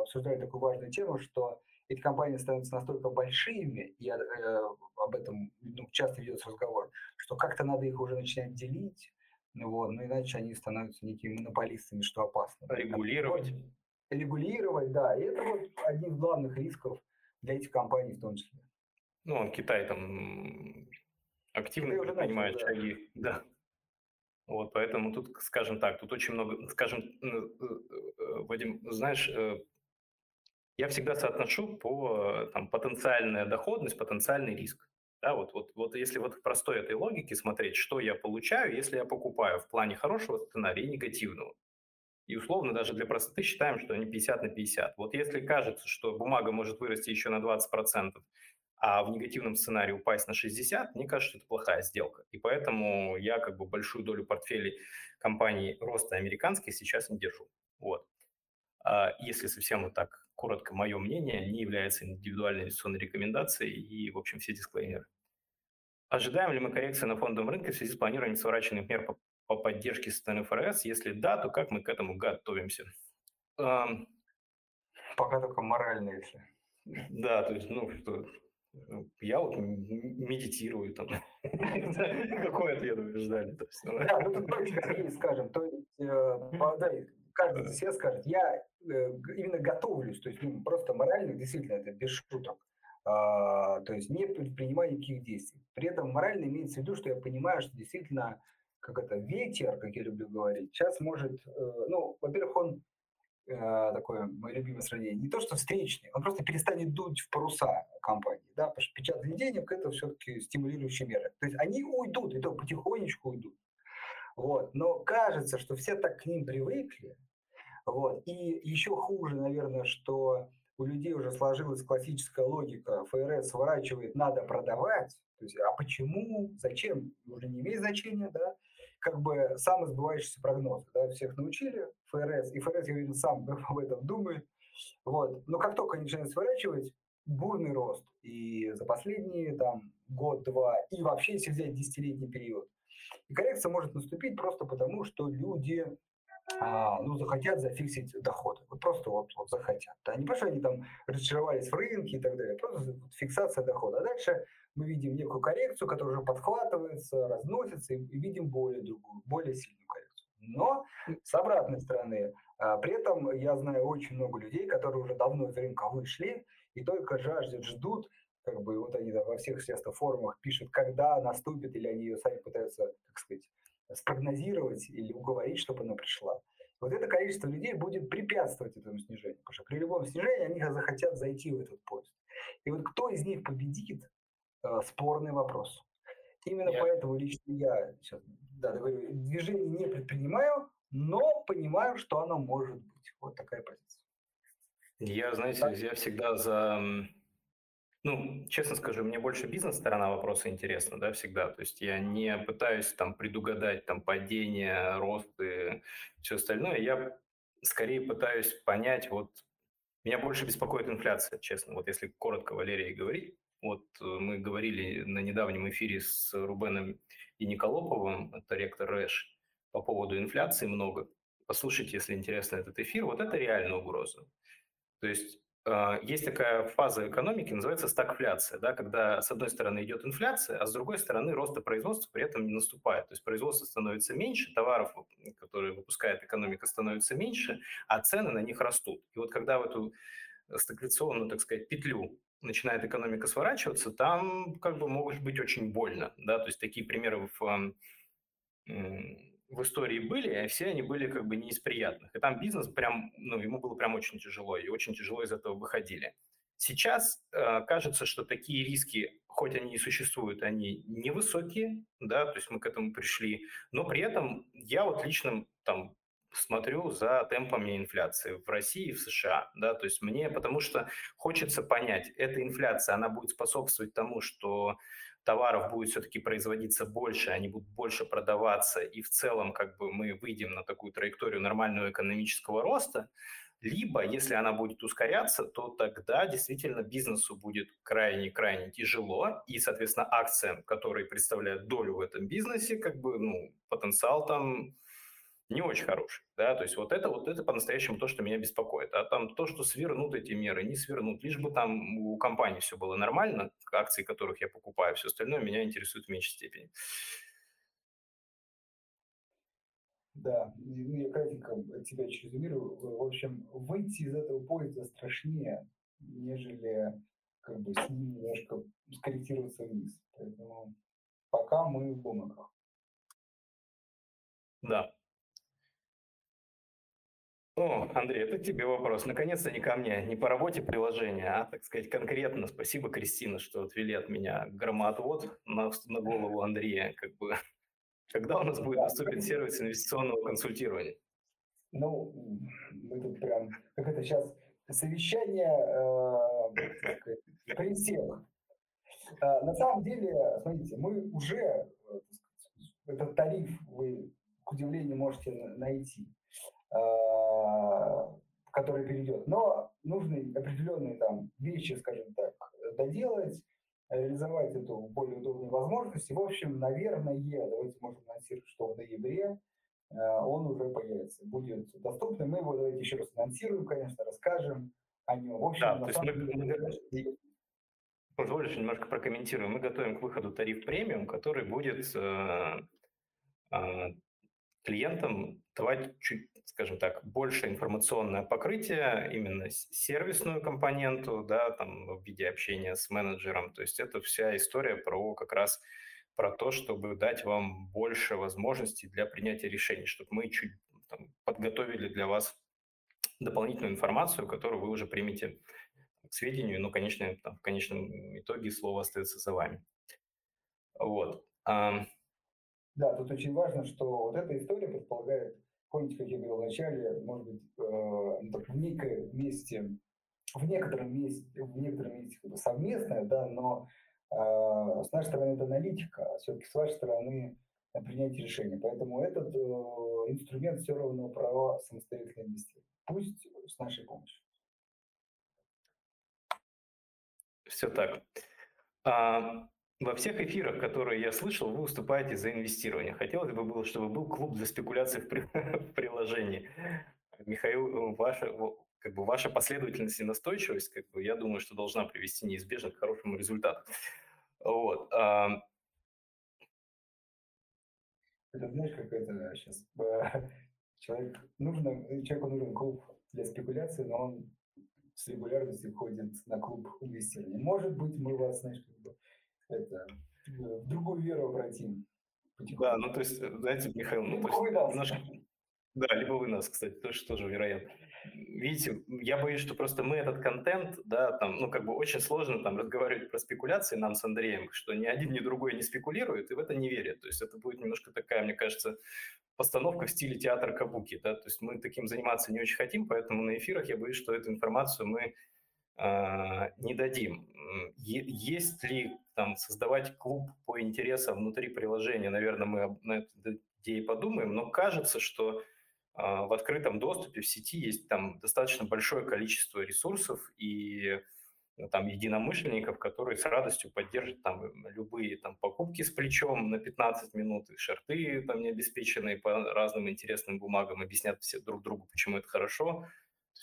обсуждали такую важную тему, что эти компании становятся настолько большими, и э, об этом ну, часто ведется разговор, что как-то надо их уже начинать делить, вот, но иначе они становятся некими монополистами, что опасно. Регулировать регулировать, да. И это вот один из главных рисков для этих компаний в том числе. Ну, Китай там активно принимает начал, шаги, да. да. Вот, поэтому тут, скажем так, тут очень много, скажем, э, э, Вадим, знаешь, э, я всегда соотношу по там, потенциальная доходность, потенциальный риск. Да, вот, вот, вот если вот в простой этой логике смотреть, что я получаю, если я покупаю в плане хорошего сценария и негативного. И условно даже для простоты считаем, что они 50 на 50. Вот если кажется, что бумага может вырасти еще на 20%, а в негативном сценарии упасть на 60, мне кажется, что это плохая сделка. И поэтому я как бы большую долю портфелей компаний роста американских сейчас не держу. Вот. А если совсем вот так коротко, мое мнение не является индивидуальной инвестиционной рекомендацией и, в общем, все дисклеймеры. Ожидаем ли мы коррекции на фондовом рынке в связи с планированием сворачиваемых мер по по поддержке стороны ФРС? Если да, то как мы к этому готовимся? Пока только морально, если. Да, то есть, ну, что, я вот медитирую там. (laughs) Какой ответ вы ждали? Ну. Да, ну скажем. То есть, э, каждый из себя скажет, я э, именно готовлюсь, то есть ну, просто морально, действительно, это без шуток. А, то есть не предпринимаю никаких действий. При этом морально имеется в виду, что я понимаю, что действительно как это, ветер, как я люблю говорить, сейчас может, э, ну, во-первых, он э, такое мое любимое сравнение, не то что встречный, он просто перестанет дуть в паруса компании, да, потому что печатание денег – это все-таки стимулирующие меры. То есть они уйдут, и то потихонечку уйдут. Вот. Но кажется, что все так к ним привыкли, вот. И еще хуже, наверное, что у людей уже сложилась классическая логика, ФРС сворачивает, надо продавать, то есть, а почему, зачем, уже не имеет значения, да, как бы сам сбывающийся прогноз, да, всех научили ФРС, и ФРС, я уверен, сам (laughs) об этом думает, вот, но как только они начинают сворачивать, бурный рост, и за последние там год-два, и вообще, если взять десятилетний период, и коррекция может наступить просто потому, что люди а, ну, захотят зафиксить доходы. Вот просто вот, вот захотят. Да? Не потому, что они там разочаровались в рынке и так далее, просто фиксация дохода. А дальше мы видим некую коррекцию, которая уже подхватывается, разносится, и, и видим более другую, более сильную коррекцию. Но с обратной стороны, а, при этом я знаю очень много людей, которые уже давно из рынка вышли и только жаждут, ждут, как бы вот они да, во всех естественно, форумах пишут, когда наступит, или они ее сами пытаются, так сказать, спрогнозировать или уговорить, чтобы она пришла. Вот это количество людей будет препятствовать этому снижению, потому что при любом снижении они захотят зайти в этот поезд. И вот кто из них победит, э, спорный вопрос. Именно я... поэтому лично я сейчас да, говорю, движение не предпринимаю, но понимаю, что оно может быть. Вот такая позиция. Я, знаете, так. я всегда за ну, честно скажу, мне больше бизнес-сторона вопроса интересна, да, всегда. То есть я не пытаюсь там предугадать там падение, рост и все остальное. Я скорее пытаюсь понять, вот меня больше беспокоит инфляция, честно. Вот если коротко Валерий говорить, вот э, мы говорили на недавнем эфире с Рубеном и Николоповым, это ректор РЭШ, по поводу инфляции много. Послушайте, если интересно этот эфир. Вот это реальная угроза. То есть есть такая фаза экономики, называется стагфляция, да, когда с одной стороны идет инфляция, а с другой стороны роста производства при этом не наступает. То есть производство становится меньше, товаров, которые выпускает экономика, становится меньше, а цены на них растут. И вот когда в эту стагфляционную, так сказать, петлю начинает экономика сворачиваться, там как бы может быть очень больно. Да? То есть такие примеры в в истории были, и все они были как бы не из приятных. И там бизнес прям, ну, ему было прям очень тяжело, и очень тяжело из этого выходили. Сейчас э, кажется, что такие риски, хоть они и существуют, они невысокие, да, то есть мы к этому пришли, но при этом я вот лично там смотрю за темпами инфляции в России и в США, да, то есть мне, потому что хочется понять, эта инфляция, она будет способствовать тому, что товаров будет все-таки производиться больше, они будут больше продаваться, и в целом как бы мы выйдем на такую траекторию нормального экономического роста, либо, если она будет ускоряться, то тогда действительно бизнесу будет крайне-крайне тяжело, и, соответственно, акциям, которые представляют долю в этом бизнесе, как бы, ну, потенциал там не очень хороший, да, то есть вот это вот это по-настоящему то, что меня беспокоит, а там то, что свернут эти меры, не свернут, лишь бы там у компании все было нормально, акции которых я покупаю, все остальное меня интересует в меньшей степени. Да, ну я от тебя еще резюмирую. В общем, выйти из этого поезда страшнее, нежели как бы с ним немножко скорректироваться вниз. Поэтому пока мы в бумагах. Да, о, Андрей, это тебе вопрос. Наконец-то не ко мне, не по работе приложения, а, так сказать, конкретно. Спасибо, Кристина, что отвели от меня громоотвод на, на голову Андрея. Как бы. Когда у нас будет доступен сервис инвестиционного консультирования? Ну, мы тут прям, как это сейчас, совещание э, при всех. Э, на самом деле, смотрите, мы уже, э, этот тариф вы, к удивлению, можете найти. А, который перейдет. Но нужны определенные там вещи, скажем так, доделать, реализовать эту более удобную возможность. И, в общем, наверное, давайте можем анонсировать, что в ноябре а, он уже появится, будет доступным. Мы его давайте еще раз анонсируем, конечно, расскажем о нем. В общем, да, то есть мы, мы, позволишь немножко прокомментирую. Мы готовим к выходу тариф премиум, который будет э, э, клиентам давать чуть, скажем так, больше информационное покрытие, именно сервисную компоненту, да, там в виде общения с менеджером. То есть это вся история про как раз про то, чтобы дать вам больше возможностей для принятия решений, чтобы мы чуть там, подготовили для вас дополнительную информацию, которую вы уже примете к сведению, но, конечно, там, в конечном итоге слово остается за вами. Вот. Да, тут очень важно, что вот эта история предполагает, помните, как я говорил вначале, может быть, э, в некое месте, в некотором месте, в некотором месте как бы совместное, да, но э, с нашей стороны это аналитика, а все-таки с вашей стороны принятие решения. Поэтому этот э, инструмент все равно про самостоятельное инвестирование. Пусть с нашей помощью. Все так. А, во всех эфирах, которые я слышал, вы выступаете за инвестирование. Хотелось бы, было, чтобы был клуб за спекуляции в, при... (laughs) в приложении. Михаил, ваша, как бы ваша последовательность и настойчивость, как бы, я думаю, что должна привести неизбежно к хорошему результату. Вот. Это знаешь, как это сейчас (laughs) человек нужно, человеку нужен клуб для спекуляции, но он с регулярностью ходит на клуб инвестирования. Может быть, мы вас, знаешь, это, в другую веру обратим. Да, ну то есть, знаете, Михаил, ну, то есть, немножко, да, либо вы нас, кстати, тоже, тоже вероятно. Видите, я боюсь, что просто мы этот контент, да, там, ну, как бы очень сложно там разговаривать про спекуляции нам с Андреем, что ни один, ни другой не спекулирует и в это не верят. То есть это будет немножко такая, мне кажется, постановка в стиле театра кабуки, да, то есть мы таким заниматься не очень хотим, поэтому на эфирах я боюсь, что эту информацию мы э, не дадим. Есть ли там создавать клуб по интересам внутри приложения, наверное, мы на идее подумаем, но кажется, что а, в открытом доступе в сети есть там достаточно большое количество ресурсов и ну, там единомышленников, которые с радостью поддержат там любые там покупки с плечом на 15 минут, и шарты там не обеспеченные по разным интересным бумагам, объяснят все друг другу, почему это хорошо.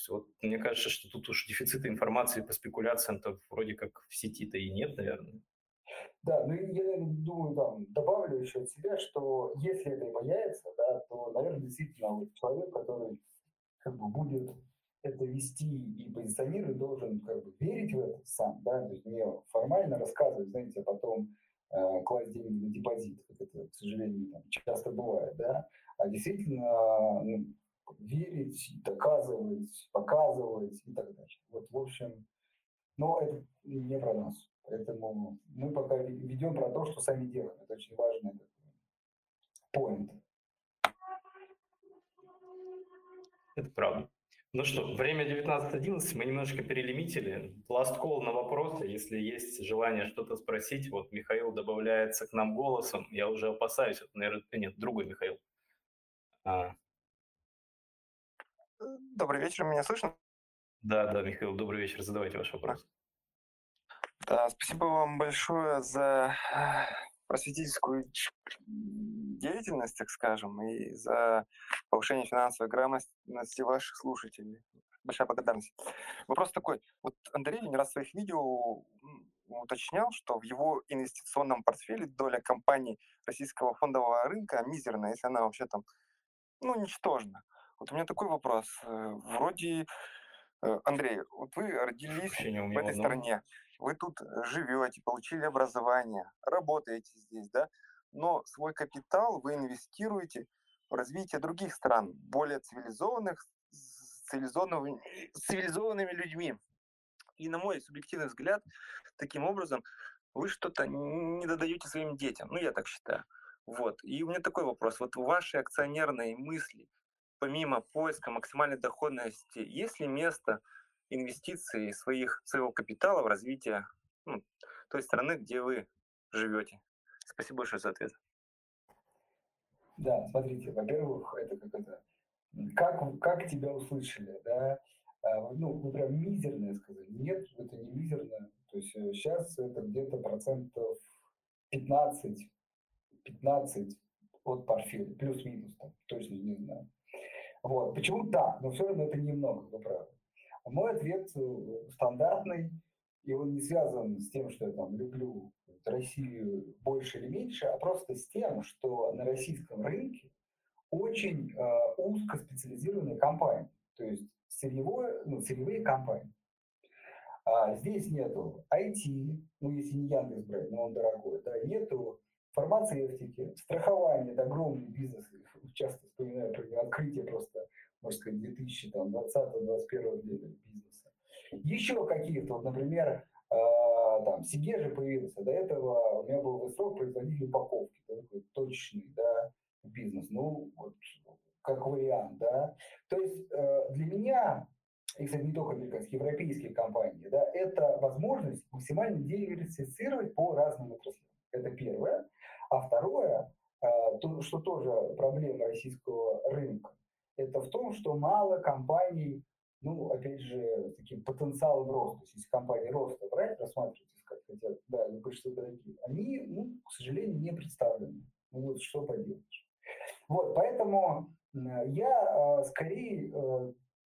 Есть вот мне кажется, что тут уж дефицита информации по спекуляциям-то вроде как в сети-то и нет, наверное. Да, ну я думаю, там, добавлю еще от себя, что если это и появится, да, то, наверное, действительно человек, который как бы будет это вести и позиционировать, должен как бы верить в это сам, да, то есть не формально рассказывать, знаете, а потом э, класть деньги на депозит, как это, к сожалению, там, часто бывает, да, а действительно ну, верить, доказывать, показывать и так далее. Вот, в общем, но это не про нас. Поэтому мы пока ведем про то, что сами делаем. Это очень важный поинт. Это правда. Ну что, время 19.11, мы немножко перелимитили. Last call на вопросы, если есть желание что-то спросить. Вот Михаил добавляется к нам голосом. Я уже опасаюсь, это, наверное, нет, другой Михаил. А. Добрый вечер, меня слышно? Да, да, Михаил, добрый вечер, задавайте ваш вопрос. Да, спасибо вам большое за просветительскую деятельность, так скажем, и за повышение финансовой грамотности ваших слушателей. Большая благодарность. Вопрос такой. Вот Андрей не раз в своих видео уточнял, что в его инвестиционном портфеле доля компаний российского фондового рынка мизерная, если она вообще там, ну, ничтожна. Вот у меня такой вопрос. Э, вроде, э, Андрей, вот вы родились в этой стране, вы тут э, живете, получили образование, работаете здесь, да, но свой капитал вы инвестируете в развитие других стран, более цивилизованных, с цивилизованными, с цивилизованными людьми. И на мой субъективный взгляд, таким образом вы что-то не додаете своим детям. Ну, я так считаю. Вот. И у меня такой вопрос. Вот ваши акционерные мысли, помимо поиска максимальной доходности, есть ли место инвестиции своих, своего капитала в развитие ну, той страны, где вы живете. Спасибо большое за ответ. Да, смотрите, во-первых, это как это, как, как тебя услышали, да, а, ну, вы прям мизерное сказали. Нет, это не мизерное. То есть сейчас э, это где-то процентов 15, 15 от портфеля, плюс-минус, там, точно не знаю. Вот. Почему так? Но все равно это немного, вы правы. Мой ответ э, стандартный, и он не связан с тем, что я там люблю Россию больше или меньше, а просто с тем, что на российском рынке очень э, узкоспециализированные компании, то есть сырьевое, ну, сырьевые компании. А здесь нету IT, ну если не Яндекс брать, но он дорогой, да, нету фармацевтики, страхование, это огромный бизнес, часто вспоминаю про открытие просто, можно сказать, 2000 2020-2021 бизнеса. Еще каких-то, вот, например, э, там, Сиге же появился, до этого у меня был срок производитель упаковки, такой точный, да, бизнес, ну, вот, как вариант, да. То есть э, для меня, и, кстати, не только американские, европейские компании, да, это возможность максимально диверсифицировать по разным отраслям. Это первое. А второе, э, то, что тоже проблема российского рынка, это в том, что мало компаний, ну, опять же, таким потенциалом роста. То есть, если компании роста брать, рассматривать, искать, хотя, да, большинство дорогие, они, ну, к сожалению, не представлены. Ну, вот что поделаешь. Вот, поэтому я э, скорее э,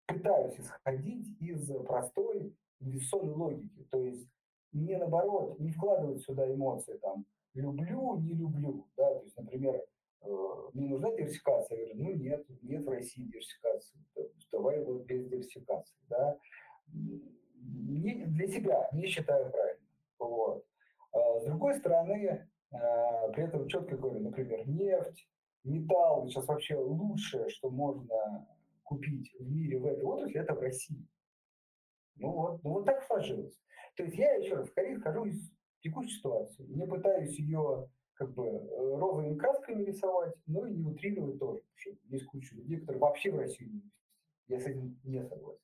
пытаюсь исходить из простой инвестиционной логики. То есть не наоборот, не вкладывать сюда эмоции, там, люблю, не люблю, да, то есть, например, э, мне нужна диверсификация, я говорю, ну нет, нет в России диверсификации, давай вот без диверсификации, да, не, для себя не считаю правильным, вот. А с другой стороны, при этом четко говорю, например, нефть, металл, сейчас вообще лучшее, что можно купить в мире в этой отрасли, это в России. Ну вот, ну вот так сложилось. То есть я еще раз скорее хожу из текущей ситуации. Не пытаюсь ее как бы э, розовыми красками рисовать, но и не утрировать тоже. Потому что есть куча людей, которые вообще в Россию не Я с этим не согласен.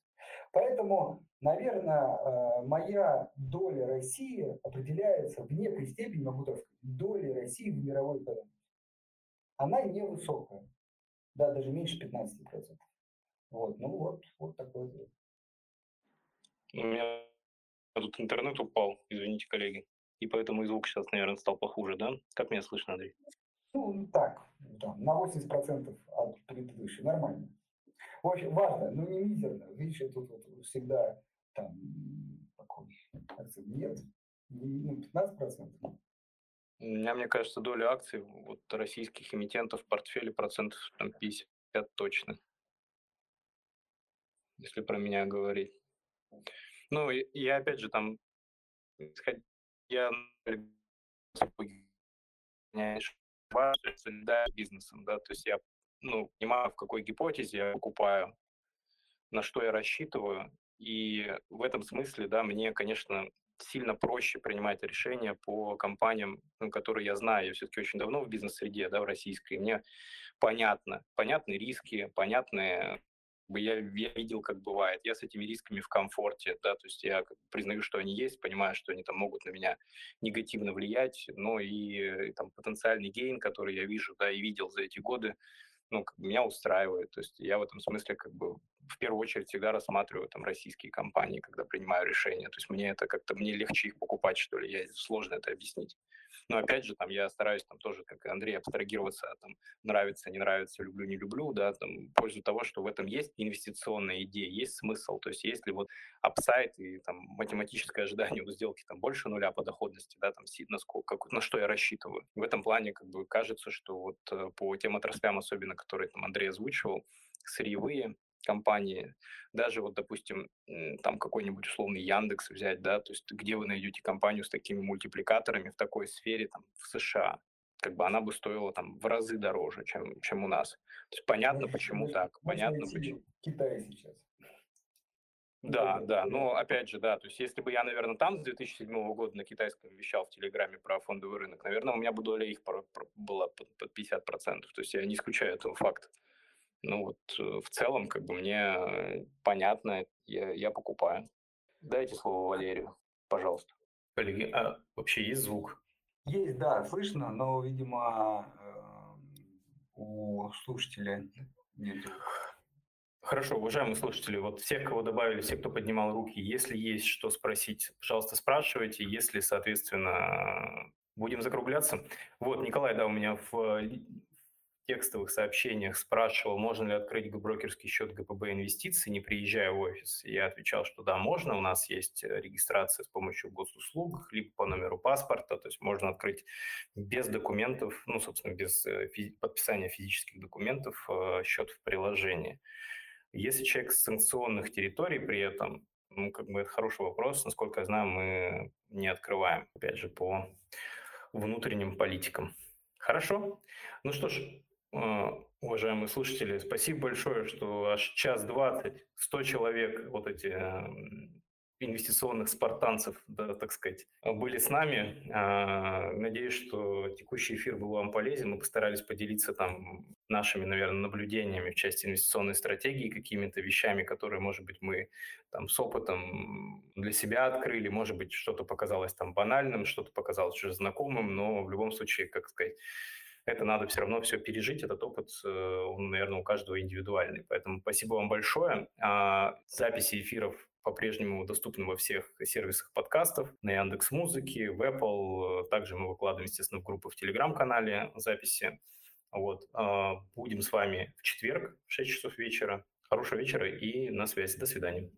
Поэтому, наверное, э, моя доля России определяется в некой степени, могу так сказать, долей России в мировой экономике она невысокая. Да, даже меньше 15%. Вот, ну вот, вот такое дело. У меня тут интернет упал, извините, коллеги. И поэтому и звук сейчас, наверное, стал похуже, да? Как меня слышно, Андрей? Ну, так, да, на 80% от предыдущего, нормально. В общем, важно, но не мизерно. Видишь, тут вот всегда там такой акцент нет, ну, 15%. У меня, мне кажется, доля акций вот, российских эмитентов в портфеле процентов там, 50 точно. Если про меня говорить. Ну, я опять же там, я с бизнесом, да, то есть я ну, понимаю, в какой гипотезе я покупаю, на что я рассчитываю, и в этом смысле, да, мне, конечно, сильно проще принимать решения по компаниям, ну, которые я знаю. Я все-таки очень давно в бизнес-среде, да, в российской. Мне понятно, понятны риски, понятны я, я видел, как бывает. Я с этими рисками в комфорте, да, то есть я признаю, что они есть, понимаю, что они там могут на меня негативно влиять, но и, и э, там потенциальный гейн, который я вижу, да, и видел за эти годы, ну, как бы меня устраивает. То есть я в этом смысле как бы в первую очередь всегда рассматриваю там российские компании, когда принимаю решения. То есть мне это как-то, мне легче их покупать, что ли, я, сложно это объяснить. Но опять же, там я стараюсь там тоже, как Андрей, абстрагироваться, там, нравится, не нравится, люблю, не люблю, да, там, в пользу того, что в этом есть инвестиционная идея, есть смысл. То есть если вот апсайт и там математическое ожидание у сделки там больше нуля по доходности, да, там, на, сколько, как, на что я рассчитываю. В этом плане как бы кажется, что вот э, по тем отраслям, особенно которые там Андрей озвучивал, сырьевые, компании, даже вот, допустим, там какой-нибудь условный Яндекс взять, да, то есть где вы найдете компанию с такими мультипликаторами в такой сфере, там, в США, как бы она бы стоила там в разы дороже, чем, чем у нас. То есть понятно, почему так, понятно, почему. Китай сейчас. Да, да, но опять же, да, то есть если бы я, наверное, там с 2007 года на китайском вещал в Телеграме про фондовый рынок, наверное, у меня бы доля их была под 50%, то есть я не исключаю этого факта. Ну вот э, в целом, как бы мне понятно, я, я покупаю. Дайте слово Валерию, пожалуйста. Коллеги, а вообще есть звук? Есть, да, слышно, но, видимо, э, у слушателя нет. Хорошо, уважаемые слушатели, вот всех, кого добавили, все, кто поднимал руки, если есть что спросить, пожалуйста, спрашивайте. Если, соответственно, будем закругляться. Вот, Николай, да, у меня в текстовых сообщениях спрашивал, можно ли открыть брокерский счет ГПБ инвестиций, не приезжая в офис. Я отвечал, что да, можно. У нас есть э, регистрация с помощью госуслуг, либо по номеру паспорта, то есть можно открыть без документов, ну, собственно, без э, физи- подписания физических документов э, счет в приложении. Если человек с санкционных территорий при этом, ну, как бы это хороший вопрос. Насколько я знаю, мы не открываем, опять же, по внутренним политикам. Хорошо. Ну что ж, уважаемые уважаемые слушатели. Спасибо большое, что аж час двадцать, сто человек, вот эти эм, инвестиционных спартанцев, да, так сказать, были с нами. А, надеюсь, что текущий эфир был вам полезен. Мы постарались поделиться там нашими, наверное, наблюдениями в части инвестиционной стратегии, какими-то вещами, которые, может быть, мы там с опытом для себя открыли, может быть, что-то показалось там банальным, что-то показалось уже знакомым, но в любом случае, как сказать, это надо все равно все пережить, этот опыт, э, он, наверное, у каждого индивидуальный. Поэтому спасибо вам большое. А, записи эфиров по-прежнему доступны во всех сервисах подкастов, на Яндекс Музыке, в Apple. Также мы выкладываем, естественно, в группу в Телеграм-канале записи. Вот. А, будем с вами в четверг в 6 часов вечера. Хорошего вечера и на связи. До свидания.